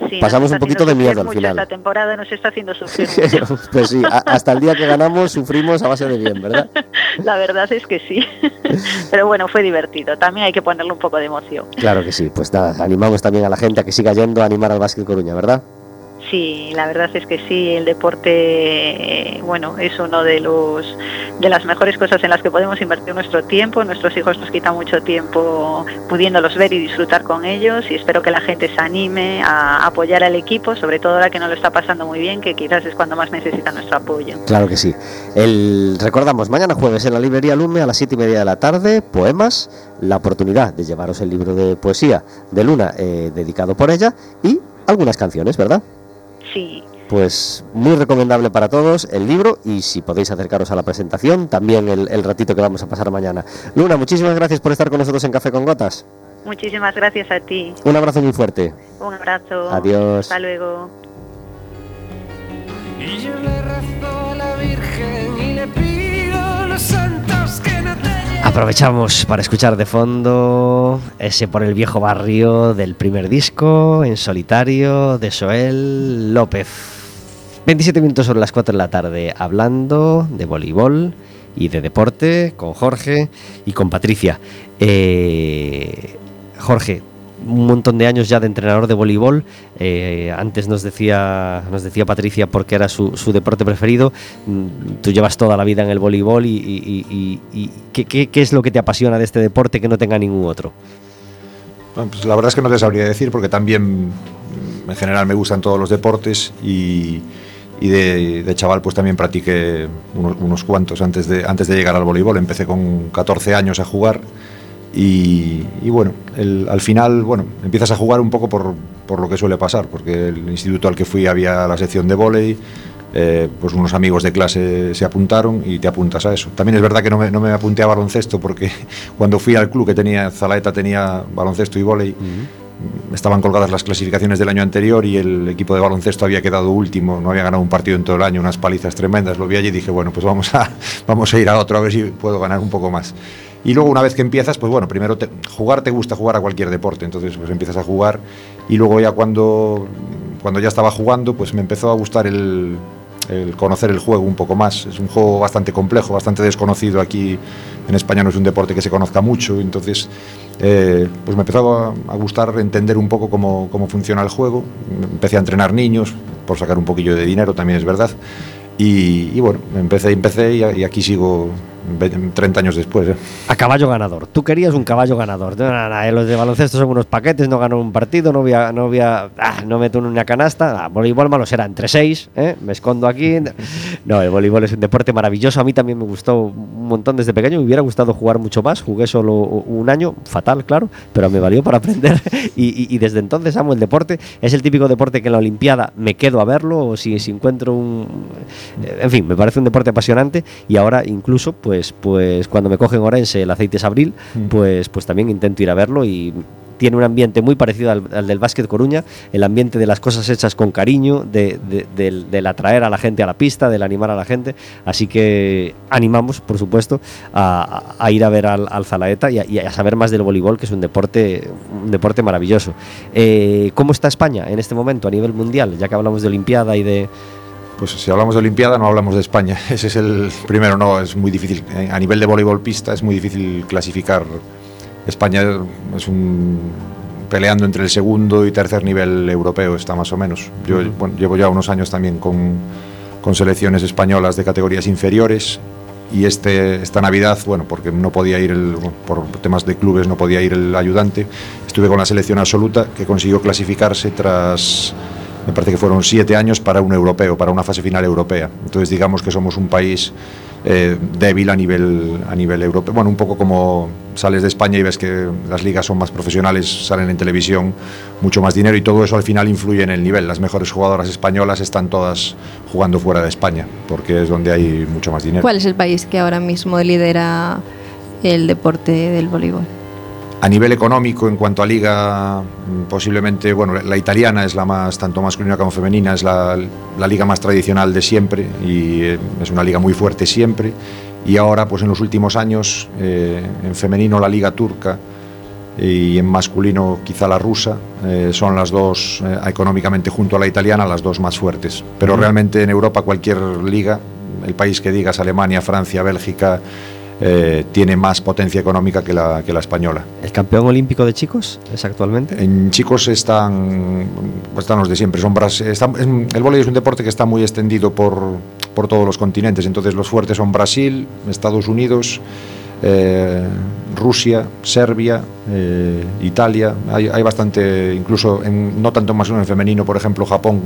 Sí, Pasamos un poquito de miedo al final. Esta temporada nos está haciendo sufrir mucho. pues sí, a- hasta el día que ganamos sufrimos a base de bien, ¿verdad? La verdad es que sí. Pero bueno, fue divertido. También hay que ponerle un poco de emoción. Claro que sí, pues nada, animamos también a la gente a que siga yendo a animar al Básquet Coruña, ¿verdad? Sí, la verdad es que sí, el deporte, eh, bueno, es uno de los de las mejores cosas en las que podemos invertir nuestro tiempo. Nuestros hijos nos quitan mucho tiempo pudiéndolos ver y disfrutar con ellos y espero que la gente se anime a apoyar al equipo, sobre todo ahora que no lo está pasando muy bien, que quizás es cuando más necesita nuestro apoyo. Claro que sí. El, recordamos, mañana jueves en la librería Lume a las siete y media de la tarde, poemas, la oportunidad de llevaros el libro de poesía de Luna eh, dedicado por ella y algunas canciones, ¿verdad? Sí, Pues muy recomendable para todos el libro y si podéis acercaros a la presentación, también el, el ratito que vamos a pasar mañana. Luna, muchísimas gracias por estar con nosotros en Café con Gotas. muchísimas gracias a ti. Un abrazo muy fuerte. Un abrazo. Adiós. Hasta luego. Y yo le rezo a la Virgen y le pido los santos Aprovechamos para escuchar de fondo ese por el viejo barrio del primer disco, en solitario, de Soel López. 27 minutos sobre las 4 de la tarde, hablando de voleibol y de deporte con Jorge y con Patricia. Eh, Jorge, un montón de años ya de entrenador de voleibol. eh, antes nos decía, nos decía Patricia porque era su, su deporte preferido. Mm, Tú llevas toda la vida en el voleibol y, ¿qué, qué, es lo que te apasiona de este deporte que no tenga ningún otro? Pues la verdad es que no te sabría decir porque también en general me gustan todos los deportes y, y de, de chaval pues también practiqué unos, unos cuantos antes de, antes de llegar al voleibol. Empecé con 14 años a jugar y, y bueno, el- al final bueno, empiezas a jugar un poco por, por lo que suele pasar, porque el instituto al que fui había la sección de vóley, eh, pues unos amigos de clase se apuntaron y te apuntas a eso. También es verdad que no me, no me apunté a baloncesto porque cuando fui al club que tenía Zalaeta tenía baloncesto y vóley, estaban colgadas las clasificaciones del año anterior y el equipo de baloncesto había quedado último, no había ganado un partido en todo el año, unas palizas tremendas. Lo vi allí y dije, bueno, pues vamos a, vamos a ir a otro a ver si puedo ganar un poco más. Y luego una vez que empiezas, pues bueno, primero te- jugar te gusta jugar a cualquier deporte, entonces pues empiezas a jugar y luego ya cuando, cuando ya estaba jugando, pues me empezó a gustar el, el conocer el juego un poco más. Es un juego bastante complejo, bastante desconocido aquí en España, no es un deporte que se conozca mucho, entonces eh, pues me empezó a, gustar entender un poco cómo, cómo funciona el juego. Empecé a entrenar niños por sacar un poquillo de dinero, también es verdad. Y, y bueno, empecé, empecé y, y aquí sigo 30 años después. ¿eh? A caballo ganador. Tú querías un caballo ganador. No, no, no, eh, los de baloncesto son unos paquetes, no gano un partido, no voy a, no voy a, ah, no meto una canasta. Ah, voleibol malo será entre seis, ¿eh? me escondo aquí. No, el voleibol es un deporte maravilloso. A mí también me gustó un montón desde pequeño. Me hubiera gustado jugar mucho más. Jugué solo un año, fatal, claro, pero me valió para aprender. Y, y- y desde entonces amo el deporte. Es el típico deporte que en la Olimpiada me quedo a verlo o si, si encuentro un... eh, En fin, me parece un deporte apasionante y ahora incluso, pues, pues cuando me cogen Orense el aceite es abril, pues, pues también intento ir a verlo y tiene un ambiente muy parecido al, al del básquet Coruña, el ambiente de las cosas hechas con cariño, de, de- del, del atraer a la gente a la pista, del animar a la gente. Así que animamos, por supuesto, a, a- a ir a ver al, al Zalaeta y a, y a saber más del voleibol, que es un deporte, un deporte maravilloso. Eh, ¿Cómo está España en este momento a nivel mundial? Ya que hablamos de Olimpiada y de... Pues si hablamos de Olimpiada no hablamos de España. Ese es el primero, no, es muy difícil. A nivel de voleibol pista es muy difícil clasificar. España es un peleando entre el segundo y tercer nivel europeo está más o menos. Yo bueno, llevo ya unos años también con, con selecciones españolas de categorías inferiores y este esta Navidad, bueno, porque no podía ir el, por temas de clubes no podía ir el ayudante, estuve con la selección absoluta que consiguió clasificarse tras me parece que fueron siete años para un europeo, para una fase final europea. Entonces digamos que somos un país eh, débil a nivel, a nivel europeo. Bueno, un poco como sales de España y ves que las ligas son más profesionales, salen en televisión, mucho más dinero y todo eso al final influye en el nivel. Las mejores jugadoras españolas están todas jugando fuera de España, porque es donde hay mucho más dinero. ¿Cuál es el país que ahora mismo lidera el deporte del voleibol? A nivel económico, en cuanto a liga, mm, posiblemente, bueno, la italiana es la más, tanto masculina como femenina, es la, la liga más tradicional de siempre y eh, es una liga muy fuerte siempre. Y ahora, pues en los últimos años, eh, en femenino la liga turca y en masculino quizá la rusa, eh, son las dos, eh, económicamente junto a la italiana, las dos más fuertes. Pero realmente en Europa cualquier liga, el país que digas, Alemania, Francia, Bélgica, eh, tiene más potencia económica que la, que la española. ¿El campeón olímpico de chicos es actualmente? En chicos están, están los de siempre. Son el vóley es un deporte que está muy extendido por, por todos los continentes. Entonces los fuertes son Brasil, Estados Unidos, eh, Rusia, Serbia, eh, Italia. Hay, hay bastante, incluso en- no tanto en masculino en femenino, por ejemplo, Japón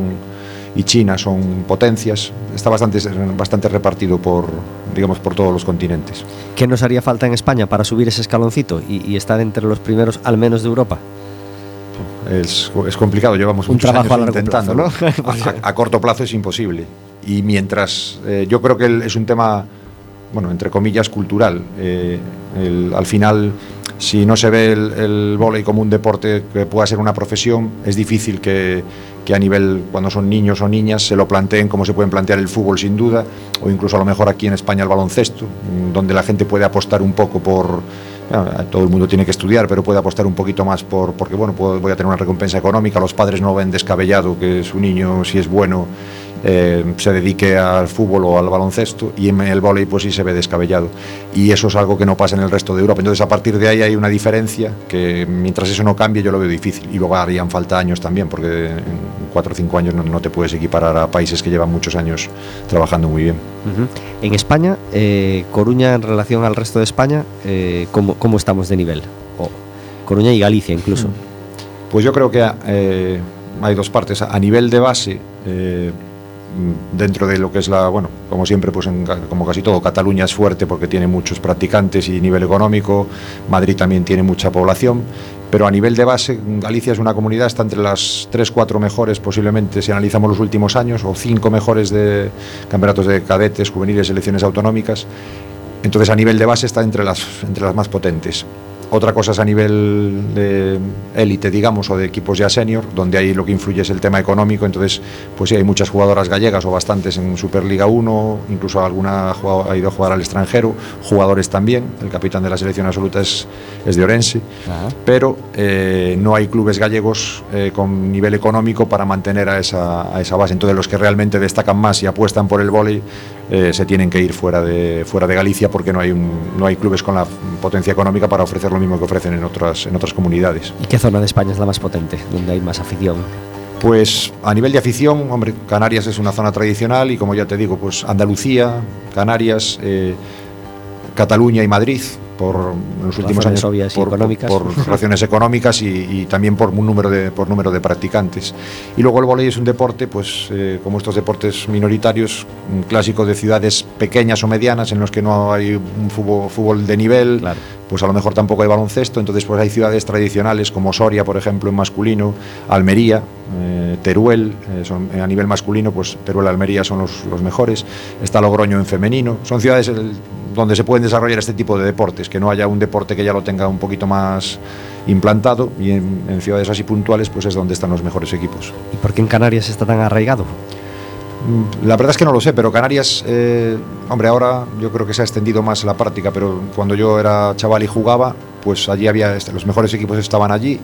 y China son potencias. Está bastante, bastante repartido por, digamos, por todos los continentes. ¿Qué nos haría falta en España para subir ese escaloncito y, y estar entre los primeros, al menos de Europa? Es, es complicado, llevamos Un muchos trabajo años a largo plazo, intentándolo. ¿no? a, a corto plazo es imposible. Y mientras, eh, yo creo que es un tema, bueno, entre comillas, cultural. Eh, el- al final, si no se ve el, el vóley como un deporte que pueda ser una profesión, es difícil que, a nivel, cuando son niños o niñas, se lo planteen como se pueden plantear el fútbol sin duda, o incluso a lo mejor aquí en España el baloncesto, donde la gente puede apostar un poco por, todo el mundo tiene que estudiar, pero puede apostar un poquito más por, porque bueno, puedo- voy a tener una recompensa económica, los padres no ven descabellado que su niño, si es bueno, eh, se dedique al fútbol o al baloncesto, y en el vóley pues sí se ve descabellado. Y eso es algo que no pasa en el resto de Europa. Entonces a partir de ahí hay una diferencia que mientras eso no cambie yo lo veo difícil. Y luego harían falta años también, porque en cuatro o cinco años no, no te puedes equiparar a países que llevan muchos años trabajando muy bien. En España, eh, Coruña en relación al resto de España, eh, ¿cómo, cómo estamos de nivel? Coruña y Galicia incluso. Pues yo creo que hay dos partes. A nivel de base, dentro de lo que es la, bueno, como siempre, pues en como casi todo, Cataluña es fuerte porque tiene muchos practicantes y nivel económico, Madrid también tiene mucha población, pero a nivel de base, Galicia es una comunidad, está entre las 3, 4 mejores posiblemente si analizamos los últimos años, o 5 mejores de campeonatos de cadetes, juveniles, selecciones autonómicas. Entonces a nivel de base está entre las, entre las más potentes. Otra cosa es a nivel de élite, digamos, o de equipos ya senior, donde ahí lo que influye es el tema económico. Entonces, pues sí, hay muchas jugadoras gallegas o bastantes en Superliga 1, incluso alguna ha, ido a jugar al extranjero, jugadores también. El capitán de la selección absoluta es, es de Orense, pero eh, no hay clubes gallegos eh, con nivel económico para mantener a esa, a esa base. Entonces, los que realmente destacan más y apuestan por el vóley eh, se tienen que ir fuera de, fuera de Galicia porque no hay, un- no hay clubes con la potencia económica para ofrecer lo mismo que ofrecen en otras, en otras comunidades. ¿Y qué zona de España es la más potente, donde hay más afición? Pues a nivel de afición, hombre, Canarias es una zona tradicional y como ya te digo, pues Andalucía, Canarias, eh, Cataluña y Madrid, por en los últimos años obvias por, económicas. por- por razones económicas y, y también por un número de por número de practicantes. Y luego el vóley es un deporte, pues eh, como estos deportes minoritarios, un clásico de ciudades pequeñas o medianas en los que no hay un fútbol, fútbol de nivel, Claro. Pues a lo mejor tampoco hay baloncesto, entonces pues hay ciudades tradicionales como Soria, por ejemplo, en masculino, Almería, eh, Teruel, eh, son, a nivel masculino, pues Teruel, Almería son los, mejores, está Logroño en femenino, son ciudades donde se pueden desarrollar este tipo de deportes, que no haya un deporte que ya lo tenga un poquito más implantado y en, en ciudades así puntuales pues es donde están los mejores equipos. ¿Y por qué en Canarias está tan arraigado? Mm, La verdad es que no lo sé, pero Canarias, eh, hombre, ahora yo creo que se ha extendido más la práctica, pero cuando yo era chaval y jugaba, pues allí había, los mejores equipos estaban allí,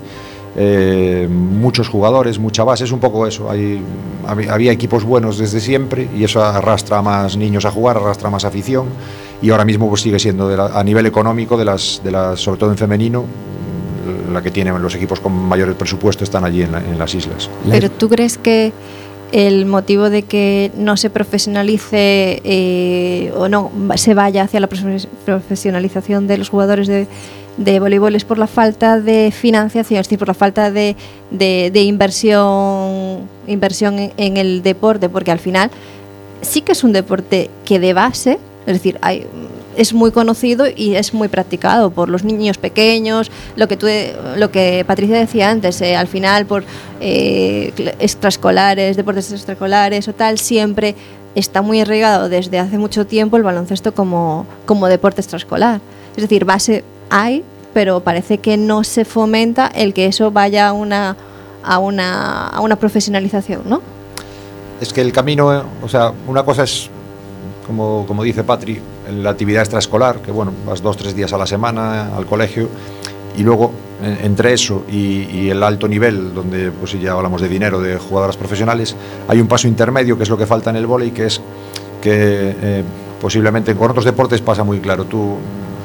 eh, muchos jugadores, mucha base, es un poco eso, hay, había, equipos buenos desde siempre y eso arrastra a más niños a jugar, arrastra más afición y ahora mismo pues sigue siendo de la- a nivel económico, de las, de las, sobre todo en femenino, la que tienen los equipos con mayores presupuestos están allí en, la- en las islas. Pero tú crees que el motivo de que no se profesionalice eh, o no se vaya hacia la profes- profesionalización de los jugadores de, de voleibol es por la falta de financiación, es decir, por la falta de, de- inversión, en el deporte, porque al final sí que es un deporte que de base, es decir, es muy conocido y es muy practicado por los niños pequeños, lo que tú, lo que Patricia decía antes, eh, al final por eh, extraescolares, deportes extraescolares o tal, siempre está muy arraigado desde hace mucho tiempo el baloncesto como, como deporte extraescolar. Es decir, base hay, pero parece que no se fomenta el que eso vaya a una, a una, a una profesionalización, ¿no? Es que el camino, o sea, una cosa es, como, como dice Patri, la actividad extraescolar, que bueno, vas dos, tres días a la semana al colegio, y luego en- entre eso y, el alto nivel, donde pues ya hablamos de dinero, de jugadoras profesionales, hay un paso intermedio que es lo que falta en el vóley, que es que eh, posiblemente con otros deportes pasa muy claro. Tú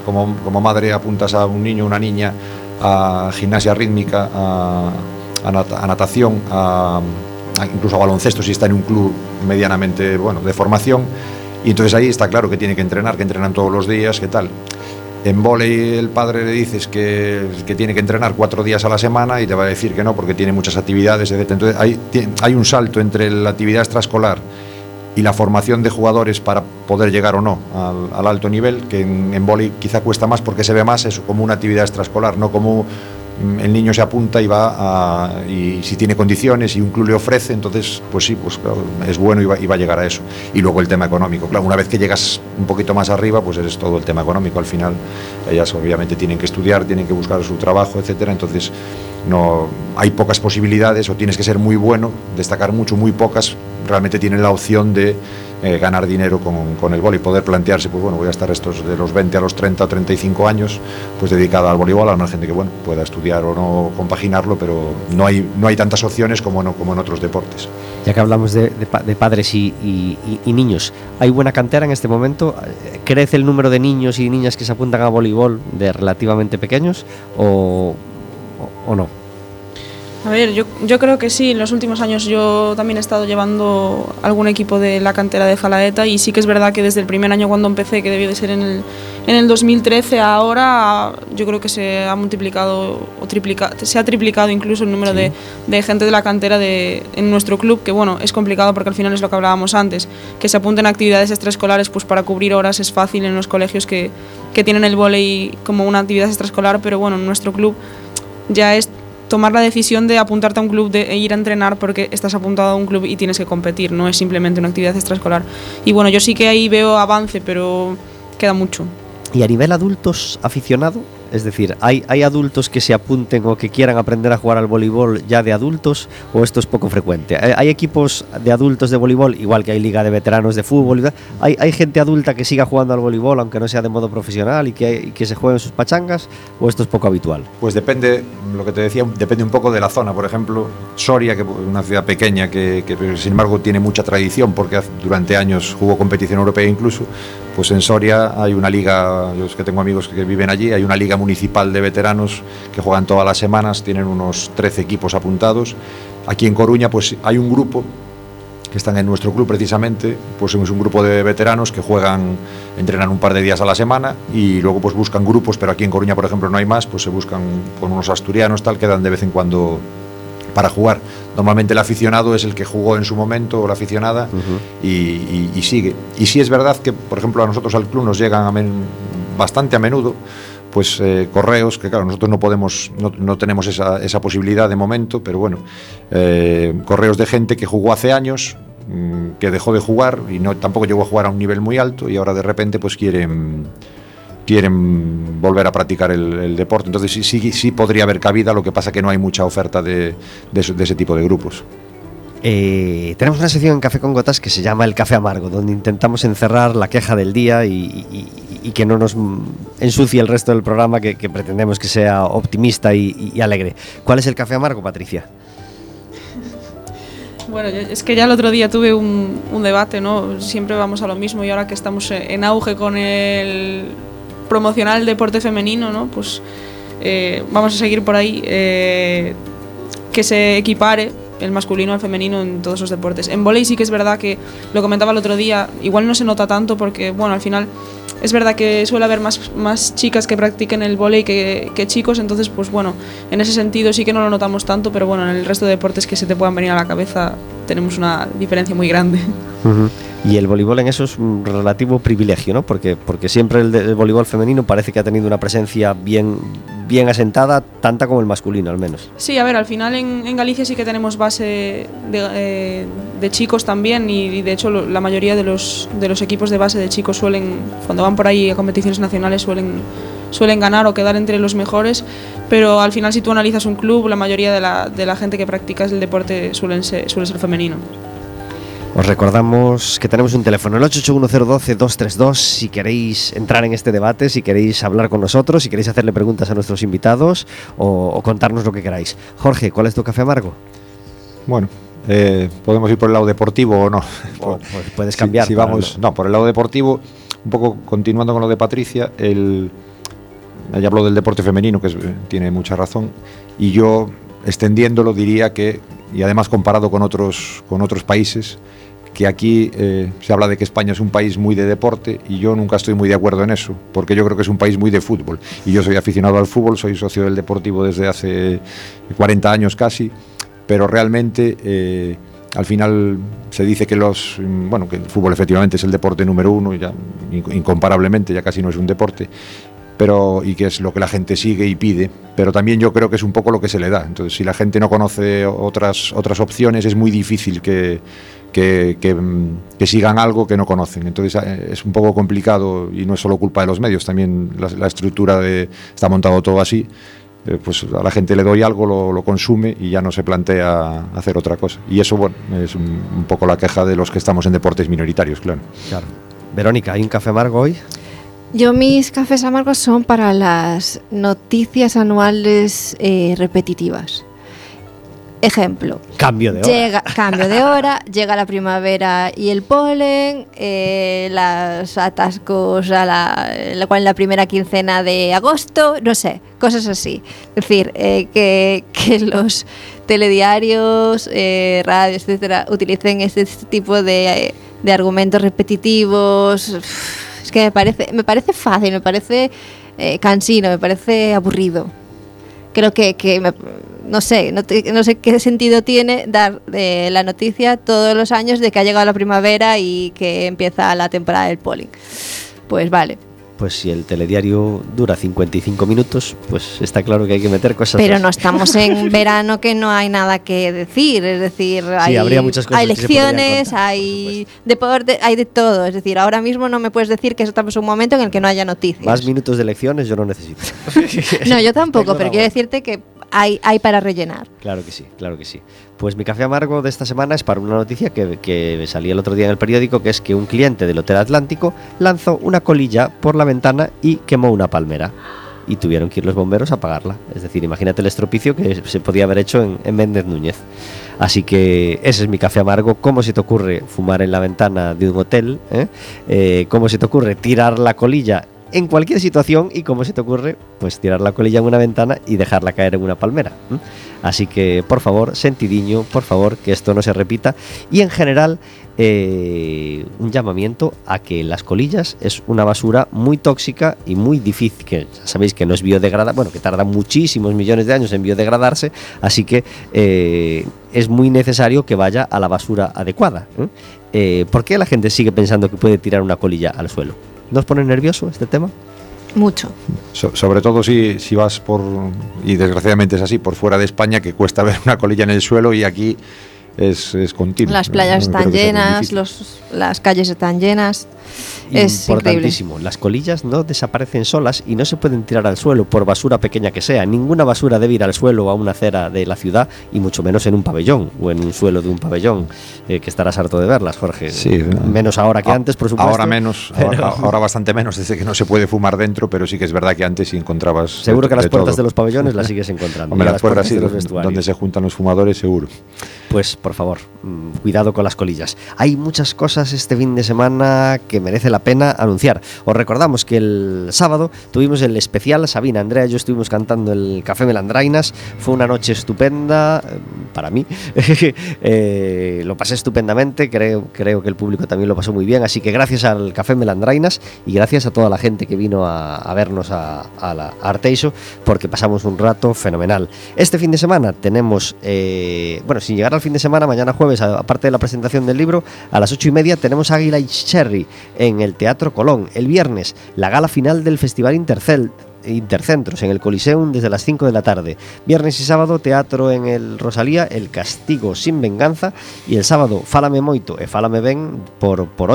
como, como madre apuntas a un niño una niña a gimnasia rítmica, a, a nata- a natación, incluso a baloncesto si está en un club medianamente bueno de formación y entonces ahí está claro que tiene que entrenar, que entrenan todos los días, que tal. En volei el padre le dices que, tiene que entrenar cuatro días a la semana y te va a decir que no porque tiene muchas actividades, etc. Entonces hay, un salto entre la actividad extraescolar y la formación de jugadores para poder llegar o no al, al alto nivel, que en, en quizá cuesta más porque se ve más eso como una actividad extraescolar, no como el niño se apunta y va a, y si tiene condiciones y un club le ofrece, entonces pues sí, pues es bueno y va, y va a llegar a eso. Y luego el tema económico, claro, una vez que llegas un poquito más arriba, pues es todo el tema económico. Al final ellas obviamente tienen que estudiar, tienen que buscar su trabajo, etcétera. Entonces no hay pocas posibilidades o tienes que ser muy bueno, destacar mucho, muy pocas realmente tienen la opción de eh, ganar dinero con, con el vóley, poder plantearse, pues bueno, voy a estar estos de los 20 a los 30 o 35 años, pues dedicada al voleibol, a una gente que bueno, pueda estudiar o no compaginarlo, pero no hay, no hay tantas opciones como, no, como en otros deportes. Ya que hablamos de, de pa- de padres y, niños, ¿hay buena cantera en este momento? ¿Crece el número de niños y niñas que se apuntan a voleibol de relativamente pequeños o- o no? A ver, yo, yo creo que sí. En los últimos años yo también he estado llevando algún equipo de la cantera de Zalaeta y sí que es verdad que desde el primer año cuando empecé, que debió de ser en el, en el 2013, a ahora yo creo que se ha multiplicado o triplicado, se ha triplicado incluso el número de, de gente de la cantera de, en nuestro club, que bueno, es complicado porque al final es lo que hablábamos antes, que se apunten a actividades extraescolares, pues para cubrir horas es fácil en los colegios que, que tienen el vóley como una actividad extraescolar, pero bueno, en nuestro club ya es tomar la decisión de apuntarte a un club, de ir a entrenar porque estás apuntado a un club y tienes que competir, no es simplemente una actividad extraescolar. Y bueno, yo sí que ahí veo avance, pero queda mucho. ¿Y a nivel adultos aficionado? Es decir, ¿hay, ¿hay adultos que se apunten o que quieran aprender a jugar al voleibol ya de adultos o esto es poco frecuente? ¿Hay, equipos de adultos de voleibol, igual que hay liga de veteranos de fútbol? ¿Hay, hay gente adulta que siga jugando al voleibol aunque no sea de modo profesional y que, y que se sus pachangas o esto es poco habitual? Pues depende, lo que te decía, depende un poco de la zona. Por ejemplo, Soria, que es una ciudad pequeña que, que, sin embargo tiene mucha tradición porque durante años jugó competición europea incluso, pues en Soria hay una liga, yo es que tengo amigos que viven allí, hay una liga municipal de veteranos que juegan todas las semanas, tienen unos 13 equipos apuntados. Aquí en Coruña pues hay un grupo que están en nuestro club precisamente, pues es un grupo de veteranos que juegan, entrenan un par de días a la semana y luego pues buscan grupos, pero aquí en Coruña por ejemplo no hay más, pues se buscan con unos asturianos tal que dan de vez en cuando para jugar. Normalmente el aficionado es el que jugó en su momento o la aficionada y, y- y sigue. Y sí es verdad que, por ejemplo, a nosotros al club nos llegan a men- bastante a menudo pues eh, correos que claro nosotros no podemos no, no tenemos esa, esa posibilidad de momento pero bueno eh, correos de gente que jugó hace años mm, que dejó de jugar y no tampoco llegó a jugar a un nivel muy alto y ahora de repente pues quieren quieren volver a practicar el, el deporte entonces sí, sí sí podría haber cabida lo que pasa que no hay mucha oferta de, de eso- de ese tipo de grupos Eh, tenemos una sección en Café con Gotas que se llama El Café Amargo, donde intentamos encerrar la queja del día y, y- y que no nos ensucie el resto del programa que, que pretendemos que sea optimista y, y alegre. ¿Cuál es el Café Amargo, Patricia? Bueno, es que ya el otro día tuve un, un debate, ¿no? Siempre vamos a lo mismo y ahora que estamos en auge con el promocionar el deporte femenino, ¿no? Pues eh, vamos a seguir por ahí. eh, que se equipare el masculino al femenino en todos los deportes. En volei sí que es verdad que lo comentaba el otro día, igual no se nota tanto porque, bueno, al final es verdad que suele haber más, más chicas que practiquen el volei que, chicos, entonces, pues bueno, en ese sentido sí que no lo notamos tanto, pero bueno, en el resto de deportes que se te puedan venir a la cabeza tenemos una diferencia muy grande. Y el voleibol en eso es un relativo privilegio, ¿no? Porque, porque siempre el, voleibol femenino parece que ha tenido una presencia bien, bien asentada, tanta como el masculino al menos. Sí, a ver, al final en, Galicia sí que tenemos base de, eh, chicos también y, de hecho la mayoría de los, de los equipos de base de chicos suelen, cuando van por ahí a competiciones nacionales, suelen, suelen ganar o quedar entre los mejores, pero al final si tú analizas un club, la mayoría de la, de la gente que practica el deporte suelen ser, suele ser femenino. Os recordamos que tenemos un teléfono, el 881-012-232, si queréis entrar en este debate, si queréis hablar con nosotros, si queréis hacerle preguntas a nuestros invitados o, o contarnos lo que queráis. Jorge, ¿cuál es tu café amargo? Bueno, eh, podemos ir por el lado deportivo o no. Pues, puedes cambiar. Si, vamos, no, por el lado deportivo, un poco continuando con lo de Patricia, el, ella habló del deporte femenino, que es- tiene mucha razón, y yo extendiéndolo diría que, y además comparado con otros, con otros países, que aquí eh, se habla de que España es un país muy de deporte y yo nunca estoy muy de acuerdo en eso, porque yo creo que es un país muy de fútbol. Y yo soy aficionado al fútbol, soy socio del Deportivo desde hace 40 años casi, pero realmente eh, al final se dice que los mm, bueno que el fútbol efectivamente es el deporte número uno, incomparablemente ya casi no es un deporte, pero y que es lo que la gente sigue y pide, pero también yo creo que es un poco lo que se le da. Entonces, si la gente no conoce otras otras opciones, es muy difícil que que, que, que sigan algo que no conocen. Entonces eh, es un poco complicado y no es solo culpa de los medios, también la, la estructura de está montado todo así. eh, pues a la gente le doy algo, lo, lo consume y ya no se plantea hacer otra cosa. Y eso, bueno, es un, un poco la queja de los que estamos en deportes minoritarios, claro. Claro. Verónica, ¿hay un café amargo hoy? Yo mis cafés amargos son para las noticias anuales eh, repetitivas. Ejemplo, Cambio de hora. llega cambio de hora, llega la primavera y el polen, eh, los atascos a la, la cual en la primera quincena de agosto, no sé, cosas así. Es decir, eh, que, que los telediarios, eh, radios, etcétera, utilicen este tipo de, de argumentos repetitivos. Es que me parece, me parece fácil, me parece eh, cansino, me parece aburrido creo que, que me- no sé, no, te- no sé qué sentido tiene dar eh, la noticia todos los años de que ha llegado la primavera y que empieza la temporada del polling. Pues vale, Pues si el telediario dura 55 minutos, pues está claro que hay que meter cosas. pero no estamos en verano que no hay nada que decir, es decir, hay, habría muchas cosas hay elecciones, contar, hay deporte, hay de todo, es decir, ahora mismo no me puedes decir que estamos en un momento en el que no haya noticias. Más minutos de elecciones yo no necesito. no, yo tampoco, pero quiero decirte que hay, hay para rellenar. Claro que sí, claro que sí. Pues mi café amargo de esta semana es para una noticia que, que salía el otro día en el periódico, que es que un cliente del Hotel Atlántico lanzó una colilla por la ventana y quemó una palmera. Y tuvieron que ir los bomberos a apagarla. Es decir, imagínate el estropicio que se podía haber hecho en, Méndez Núñez. Así que ese es mi café amargo. ¿Cómo se te ocurre fumar en la ventana de un hotel? eh? Eh, ¿Cómo se te ocurre tirar la colilla en cualquier situación y cómo se te ocurre pues tirar la colilla en una ventana y dejarla caer en una palmera. Así que por favor, sentidiño, por favor, que esto no se repita. Y en general, eh, un llamamiento a que las colillas es una basura muy tóxica y muy difícil, que sabéis que no es biodegradable, bueno, que tarda muchísimos millones de años en biodegradarse, así que eh, es muy necesario que vaya a la basura adecuada. Eh, ¿Por qué la gente sigue pensando que puede tirar una colilla al suelo? ¿No os pone nervioso este tema? Mucho. So- sobre todo si, si vas por, y desgraciadamente es así, por fuera de España, que cuesta ver una colilla en el suelo y aquí es, es continuo. Las playas están llenas, los, las calles están llenas. Es increíble. Importantísimo. Las colillas no desaparecen solas y no se pueden tirar al suelo por basura pequeña que sea. Ninguna basura debe ir al suelo o a una acera de la ciudad y mucho menos en un pabellón o en un suelo de un pabellón, eh, que estarás harto de verlas, Jorge. Sí, menos ahora que A- antes, por supuesto. Ahora menos, pero- ahora, ahora bastante menos, desde que no se puede fumar dentro, pero sí que es verdad que antes sí encontrabas. Seguro de- que las de puertas todo. de los pabellones las sigues encontrando. Hombre, las puertas sí, de los donde se juntan los fumadores, seguro. Pues por favor, mm, cuidado con las colillas. Hay muchas cosas este fin de semana que merece la pena anunciar. Os recordamos que el sábado tuvimos el especial Sabina, Andrea y yo estuvimos cantando el Café Melandrainas. Fue una noche estupenda eh, para mí. Eh, lo pasé estupendamente, creo, creo que el público también lo pasó muy bien. Así que gracias al Café Melandrainas y gracias a toda la gente que vino a, vernos a, a la a Arteixo, porque pasamos un rato fenomenal. Este fin de semana tenemos, eh, bueno, sin llegar al fin de semana, mañana jueves, aparte de la presentación del libro, a las ocho y media tenemos Águila y Cherry en el Teatro Colón. El viernes, la gala final del Festival Intercel. Intercentros en el Coliseum desde las 5 de la tarde. Viernes y sábado teatro en el Rosalía, El Castigo sin Venganza y el sábado Fálame Moito e Fálame Ben por, por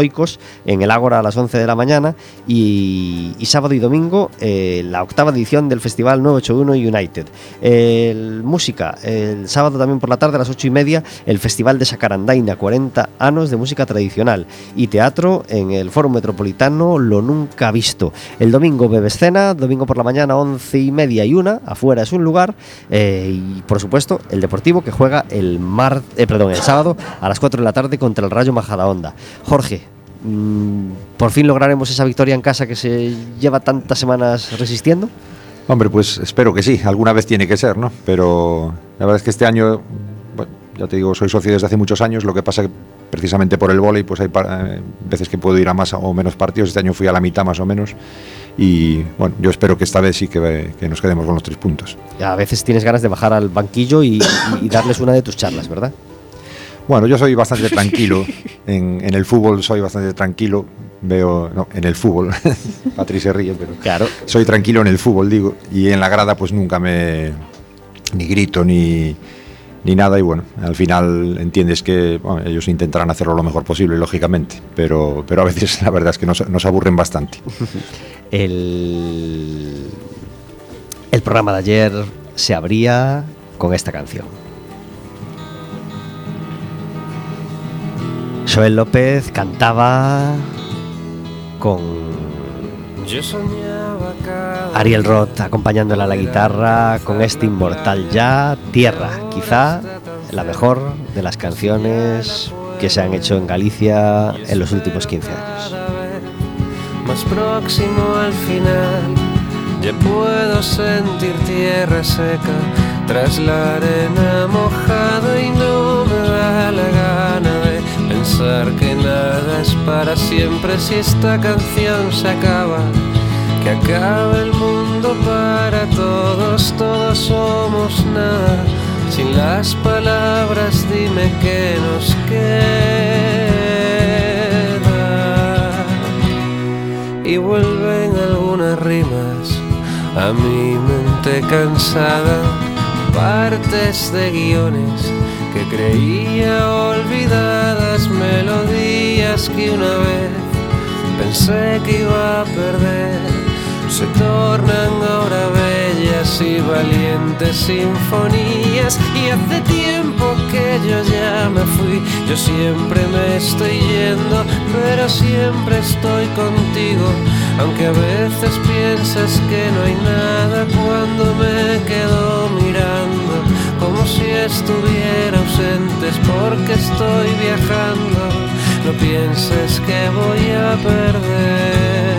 en el Ágora a las 11 de la mañana y, sábado y domingo eh, la octava edición del Festival 981 United. Música, el sábado también por la tarde a las 8 y media el Festival de Sacarandaina, 40 años de música tradicional y teatro en el Foro Metropolitano Lo Nunca Visto. El domingo bebe escena, domingo por la mañana 11 y media y una, afuera es un lugar eh, y por supuesto el Deportivo que juega el mar, eh, perdón, el sábado a las 4 de la tarde contra el Rayo Majadahonda. Jorge, mm, por fin lograremos esa victoria en casa que se lleva tantas semanas resistiendo. Hombre, pues espero que sí, alguna vez tiene que ser, ¿no? Pero la verdad es que este año, bueno, ya te digo, soy socio desde hace muchos años, lo que pasa que precisamente por el vóley, pues hay eh, veces que puedo ir a más o menos partidos, este año fui a la mitad más o menos, y bueno, yo espero que esta vez sí que, que nos quedemos con los tres puntos. A veces tienes ganas de bajar al banquillo y, y darles una de tus charlas, ¿verdad? Bueno, yo soy bastante tranquilo, en, en el fútbol soy bastante tranquilo, veo, no, en el fútbol, Patricia ríe, pero Claro. soy tranquilo en el fútbol, digo, y en la grada pues nunca me ni grito ni, ni nada y bueno, al final entiendes que bueno, ellos intentarán hacerlo lo mejor posible, lógicamente, pero, pero a veces la verdad es que nos, nos aburren bastante. El, el programa de ayer se abría con esta canción. Joel López cantaba con Yo cada Ariel Roth acompañándola a la guitarra con este inmortal ya, Tierra, quizá la mejor de las canciones que se han hecho en Galicia en los últimos 15 años. más próximo al final. Ya puedo sentir tierra seca tras la arena mojada y no me da la gana de pensar que nada es para siempre si esta canción se acaba. Que acabe el mundo para todos, todos somos nada. Sin las palabras dime que nos queda y vuelven algunas rimas a mi mente cansada, partes de guiones que creía olvidadas, melodías que una vez pensé que iba a perder, se tornan ahora bellas y valientes sinfonías. Y hace tiempo que yo ya me fui, yo siempre me estoy yendo, pero siempre estoy contigo, aunque a veces piensas que no hay nada cuando me quedo mirando, como si estuviera ausentes porque estoy viajando, no pienses que voy a perderme.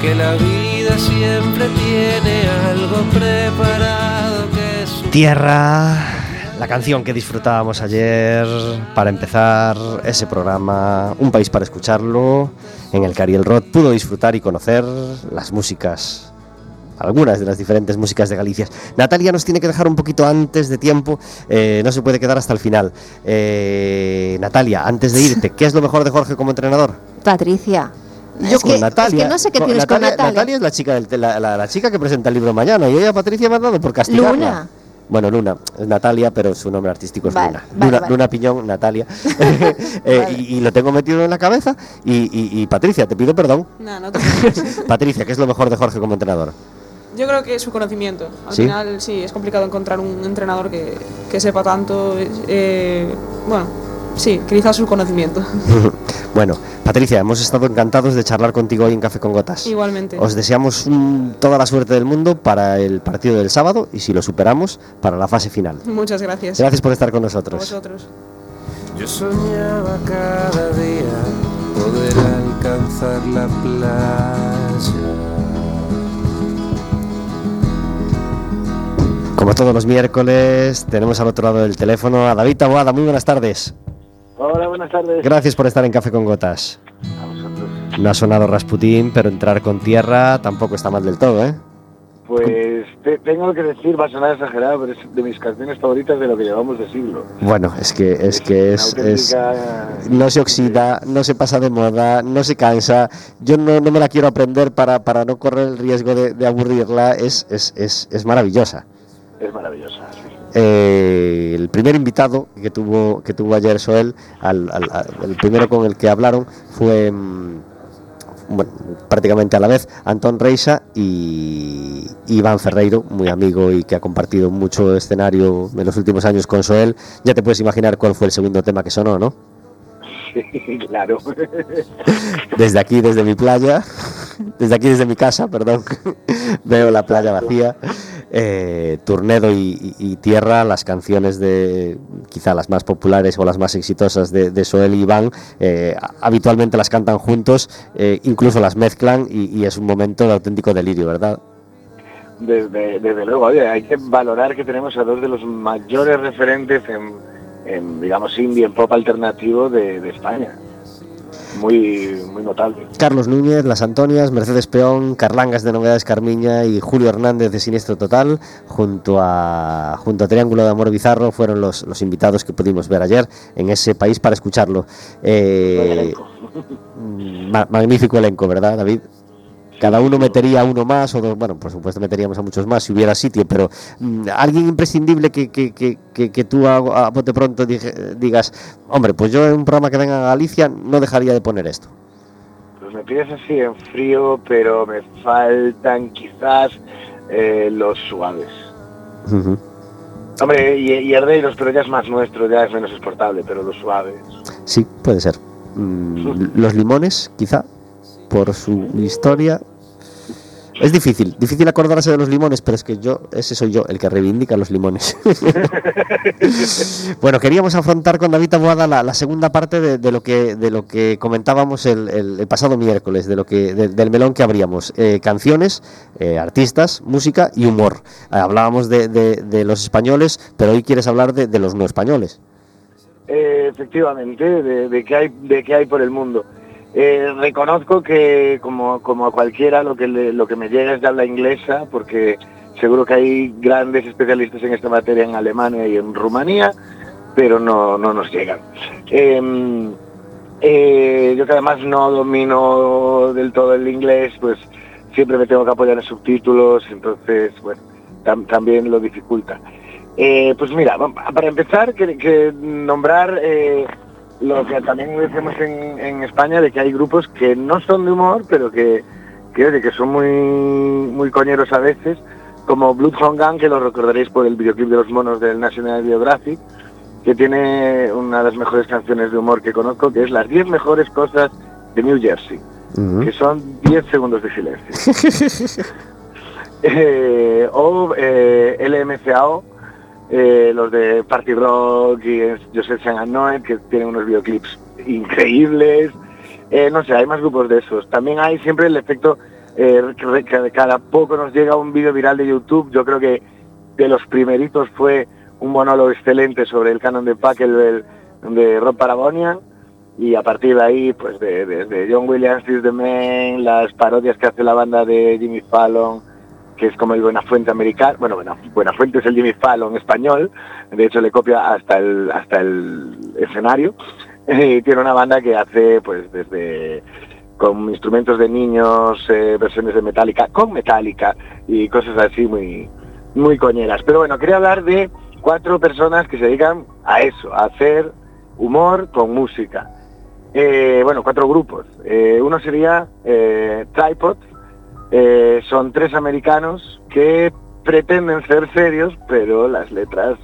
que la vida siempre tiene algo preparado que es un Tierra, la canción que disfrutábamos ayer para empezar ese programa, Un País para Escucharlo, en el que Ariel Roth pudo disfrutar y conocer las músicas, algunas de las diferentes músicas de Galicia. Natalia nos tiene que dejar un poquito antes de tiempo, eh, no se puede quedar hasta el final. Eh, Natalia, antes de irte, ¿qué es lo mejor de Jorge como entrenador? Patricia. Yo es con que, Natalia. Es que no sé qué tienes con Natalia. Natalia es la chica, del- la, la- la chica que presenta el libro mañana y ella, Patricia, me ha dado por castigarla. Luna. Bueno, Luna, es Natalia, pero su nombre artístico es Vale, Luna. vale, Luna, vale. Luna Piñón, Natalia. Eh, Vale. y, y lo tengo metido en la cabeza. Y, y- y, Patricia, te pido perdón. No, no te. Patricia, ¿qué es lo mejor de Jorge como entrenador? Yo creo que su conocimiento. Al ¿Sí? final, sí, es complicado encontrar un entrenador que, que sepa tanto. eh, bueno, sí, quizás su conocimiento. Bueno, Patricia, hemos estado encantados de charlar contigo hoy en Café con Gotas. Igualmente. Os deseamos toda la suerte del mundo para el partido del sábado y si lo superamos, para la fase final. Muchas gracias. Gracias por estar con nosotros. vosotros. Yo soñaba cada día poder alcanzar la playa. Como todos los miércoles, tenemos al otro lado del teléfono a David Taboada. Muy buenas tardes. Hola, buenas tardes. Gracias por estar en Café con Gotas. A vosotros. No ha sonado Rasputín, pero entrar con tierra tampoco está mal del todo, ¿eh? Pues te- tengo que decir, va a sonar exagerado, pero es de mis canciones favoritas de lo que llevamos de siglo. Bueno, es que es que es, no se oxida, no se pasa de moda, no se cansa. Yo no, no me la quiero aprender para, para no correr el riesgo de, de aburrirla. Es, es, es, es maravillosa. Es maravillosa. Eh, el primer invitado que tuvo que tuvo ayer Soel, al, al- al- el primero con el que hablaron fue mm, bueno, prácticamente a la vez Antón Reisa y Iván Ferreiro, muy amigo y que ha compartido mucho escenario en los últimos años con Soel. Ya te puedes imaginar cuál fue el segundo tema que sonó, ¿no? Sí, claro. Desde aquí, desde mi playa, desde aquí, desde mi casa, perdón, veo la playa vacía. Eh, Turnedo y, Tierra, las canciones de quizá las más populares o las más exitosas de, de Soel y Iván, eh, habitualmente las cantan juntos, eh, incluso las mezclan y, es un momento de auténtico delirio, ¿verdad? Desde, desde luego, hay que valorar que tenemos a dos de los mayores referentes en, digamos, indie, en pop alternativo de España. Muy, muy notable. Carlos Núñez, Las Antonias, Mercedes Peón, Carlangas de Novedades Carmiña y Julio Hernández de Siniestro Total, junto a, junto a Triángulo de Amor Bizarro, fueron los, los invitados que pudimos ver ayer en ese país para escucharlo. Eh, ma- magnífico elenco, ¿verdad, David? Cada uno metería uno más, o dos, bueno, por supuesto meteríamos a muchos más si hubiera sitio, pero mm, alguien imprescindible que, que, que, que, tú a, a bote pronto dije- digas, hombre, pues yo en un programa que venga a Galicia no dejaría de poner esto. Pues me pides así en frío, pero me faltan quizás eh, los suaves. Hombre, y, y Herdeiros, pero ya es más nuestro, ya es menos exportable, pero los suaves. Sí, puede ser. Mm, los limones, quizá, por su historia. Es difícil, difícil acordarse de los limones, pero es que yo, ese soy yo, el que reivindica los limones. bueno, queríamos afrontar con David Taboada la, segunda parte de, lo que de lo que comentábamos el, el- pasado miércoles, de lo que de- del melón que abríamos. Eh, canciones, eh, artistas, música y humor. Eh, hablábamos de, de- los españoles, pero hoy quieres hablar de, de los no españoles. Eh, efectivamente, de, qué hay, de qué hay por el mundo. Eh, reconozco que como, como a cualquiera lo que, lo que me llega es de habla inglesa, porque seguro que hay grandes especialistas en esta materia en Alemania y en Rumanía, pero no, no nos llegan. Em, eh, yo que además no domino del todo el inglés, pues siempre me tengo que apoyar en subtítulos, entonces, bueno, tam- también lo dificulta. Eh, pues mira, para empezar, que, nombrar lo que también decimos en, en España, de que hay grupos que no son de humor, pero que, que, que son muy, muy coñeros a veces, como Bloodhound Gang, que lo recordaréis por el videoclip de los monos del National Geographic, que tiene una de las mejores canciones de humor que conozco, que es las 10 mejores cosas de New Jersey, que son 10 segundos de silencio. Eh, o eh, LMCAO, eh, los de Party Rock y Joseph Noel, que tienen unos videoclips increíbles. Eh, no sé, hay más grupos de esos. También hay siempre el efecto eh, que, cada poco nos llega un vídeo viral de YouTube. Yo creo que de los primeritos fue un monólogo excelente sobre el canon de Pachelbel de Rob Parabonian y a partir de ahí, pues de, de- de John Williams is the Man, las parodias que hace la banda de Jimmy Fallon, que es como el Buenafuente americano, bueno, bueno, Buenafuente es el Jimmy Fallon español, de hecho le copia hasta el, hasta el escenario, y tiene una banda que hace pues desde con instrumentos de niños, eh, versiones de Metallica, con Metallica y cosas así muy, muy coñeras. Pero bueno, quería hablar de cuatro personas que se dedican a eso, a hacer humor con música. Eh, bueno, cuatro grupos. Eh, uno sería Tripod, eh, son tres americanos que pretenden ser serios, pero las letras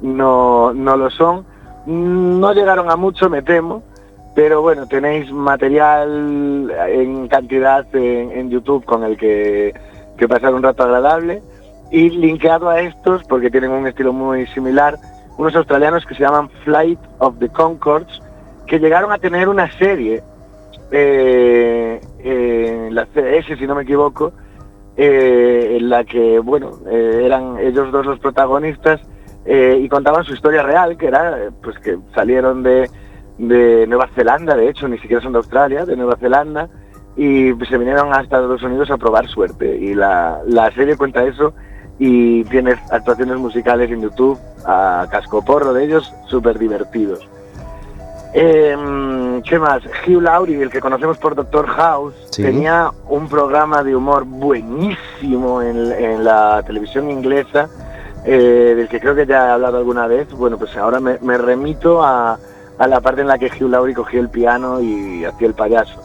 no, no lo son. No llegaron a mucho, me temo, Pero bueno, tenéis material en cantidad en, YouTube con el que, que pasar un rato agradable. Y linkeado a estos, porque tienen un estilo muy similar, unos australianos que se llaman Flight of the Concords, que llegaron a tener una serie, eh, eh, la CS si no me equivoco, eh, en la que, bueno, eh, eran ellos dos los protagonistas eh, y contaban su historia real, que era pues que salieron de, de Nueva Zelanda, de hecho, ni siquiera son de Australia, de Nueva Zelanda, y se vinieron a Estados Unidos a probar suerte. Y la, la serie cuenta eso y tiene actuaciones musicales en YouTube a cascoporro de ellos, súper divertidos. Em, ¿Qué más? Hugh Laurie, el que conocemos por Doctor House, Sí. tenía un programa de humor buenísimo en, en la televisión inglesa, eh, del que creo que ya he hablado alguna vez. Bueno, pues ahora me, me remito a, a la parte en la que Hugh Laurie cogía el piano y hacía el payaso.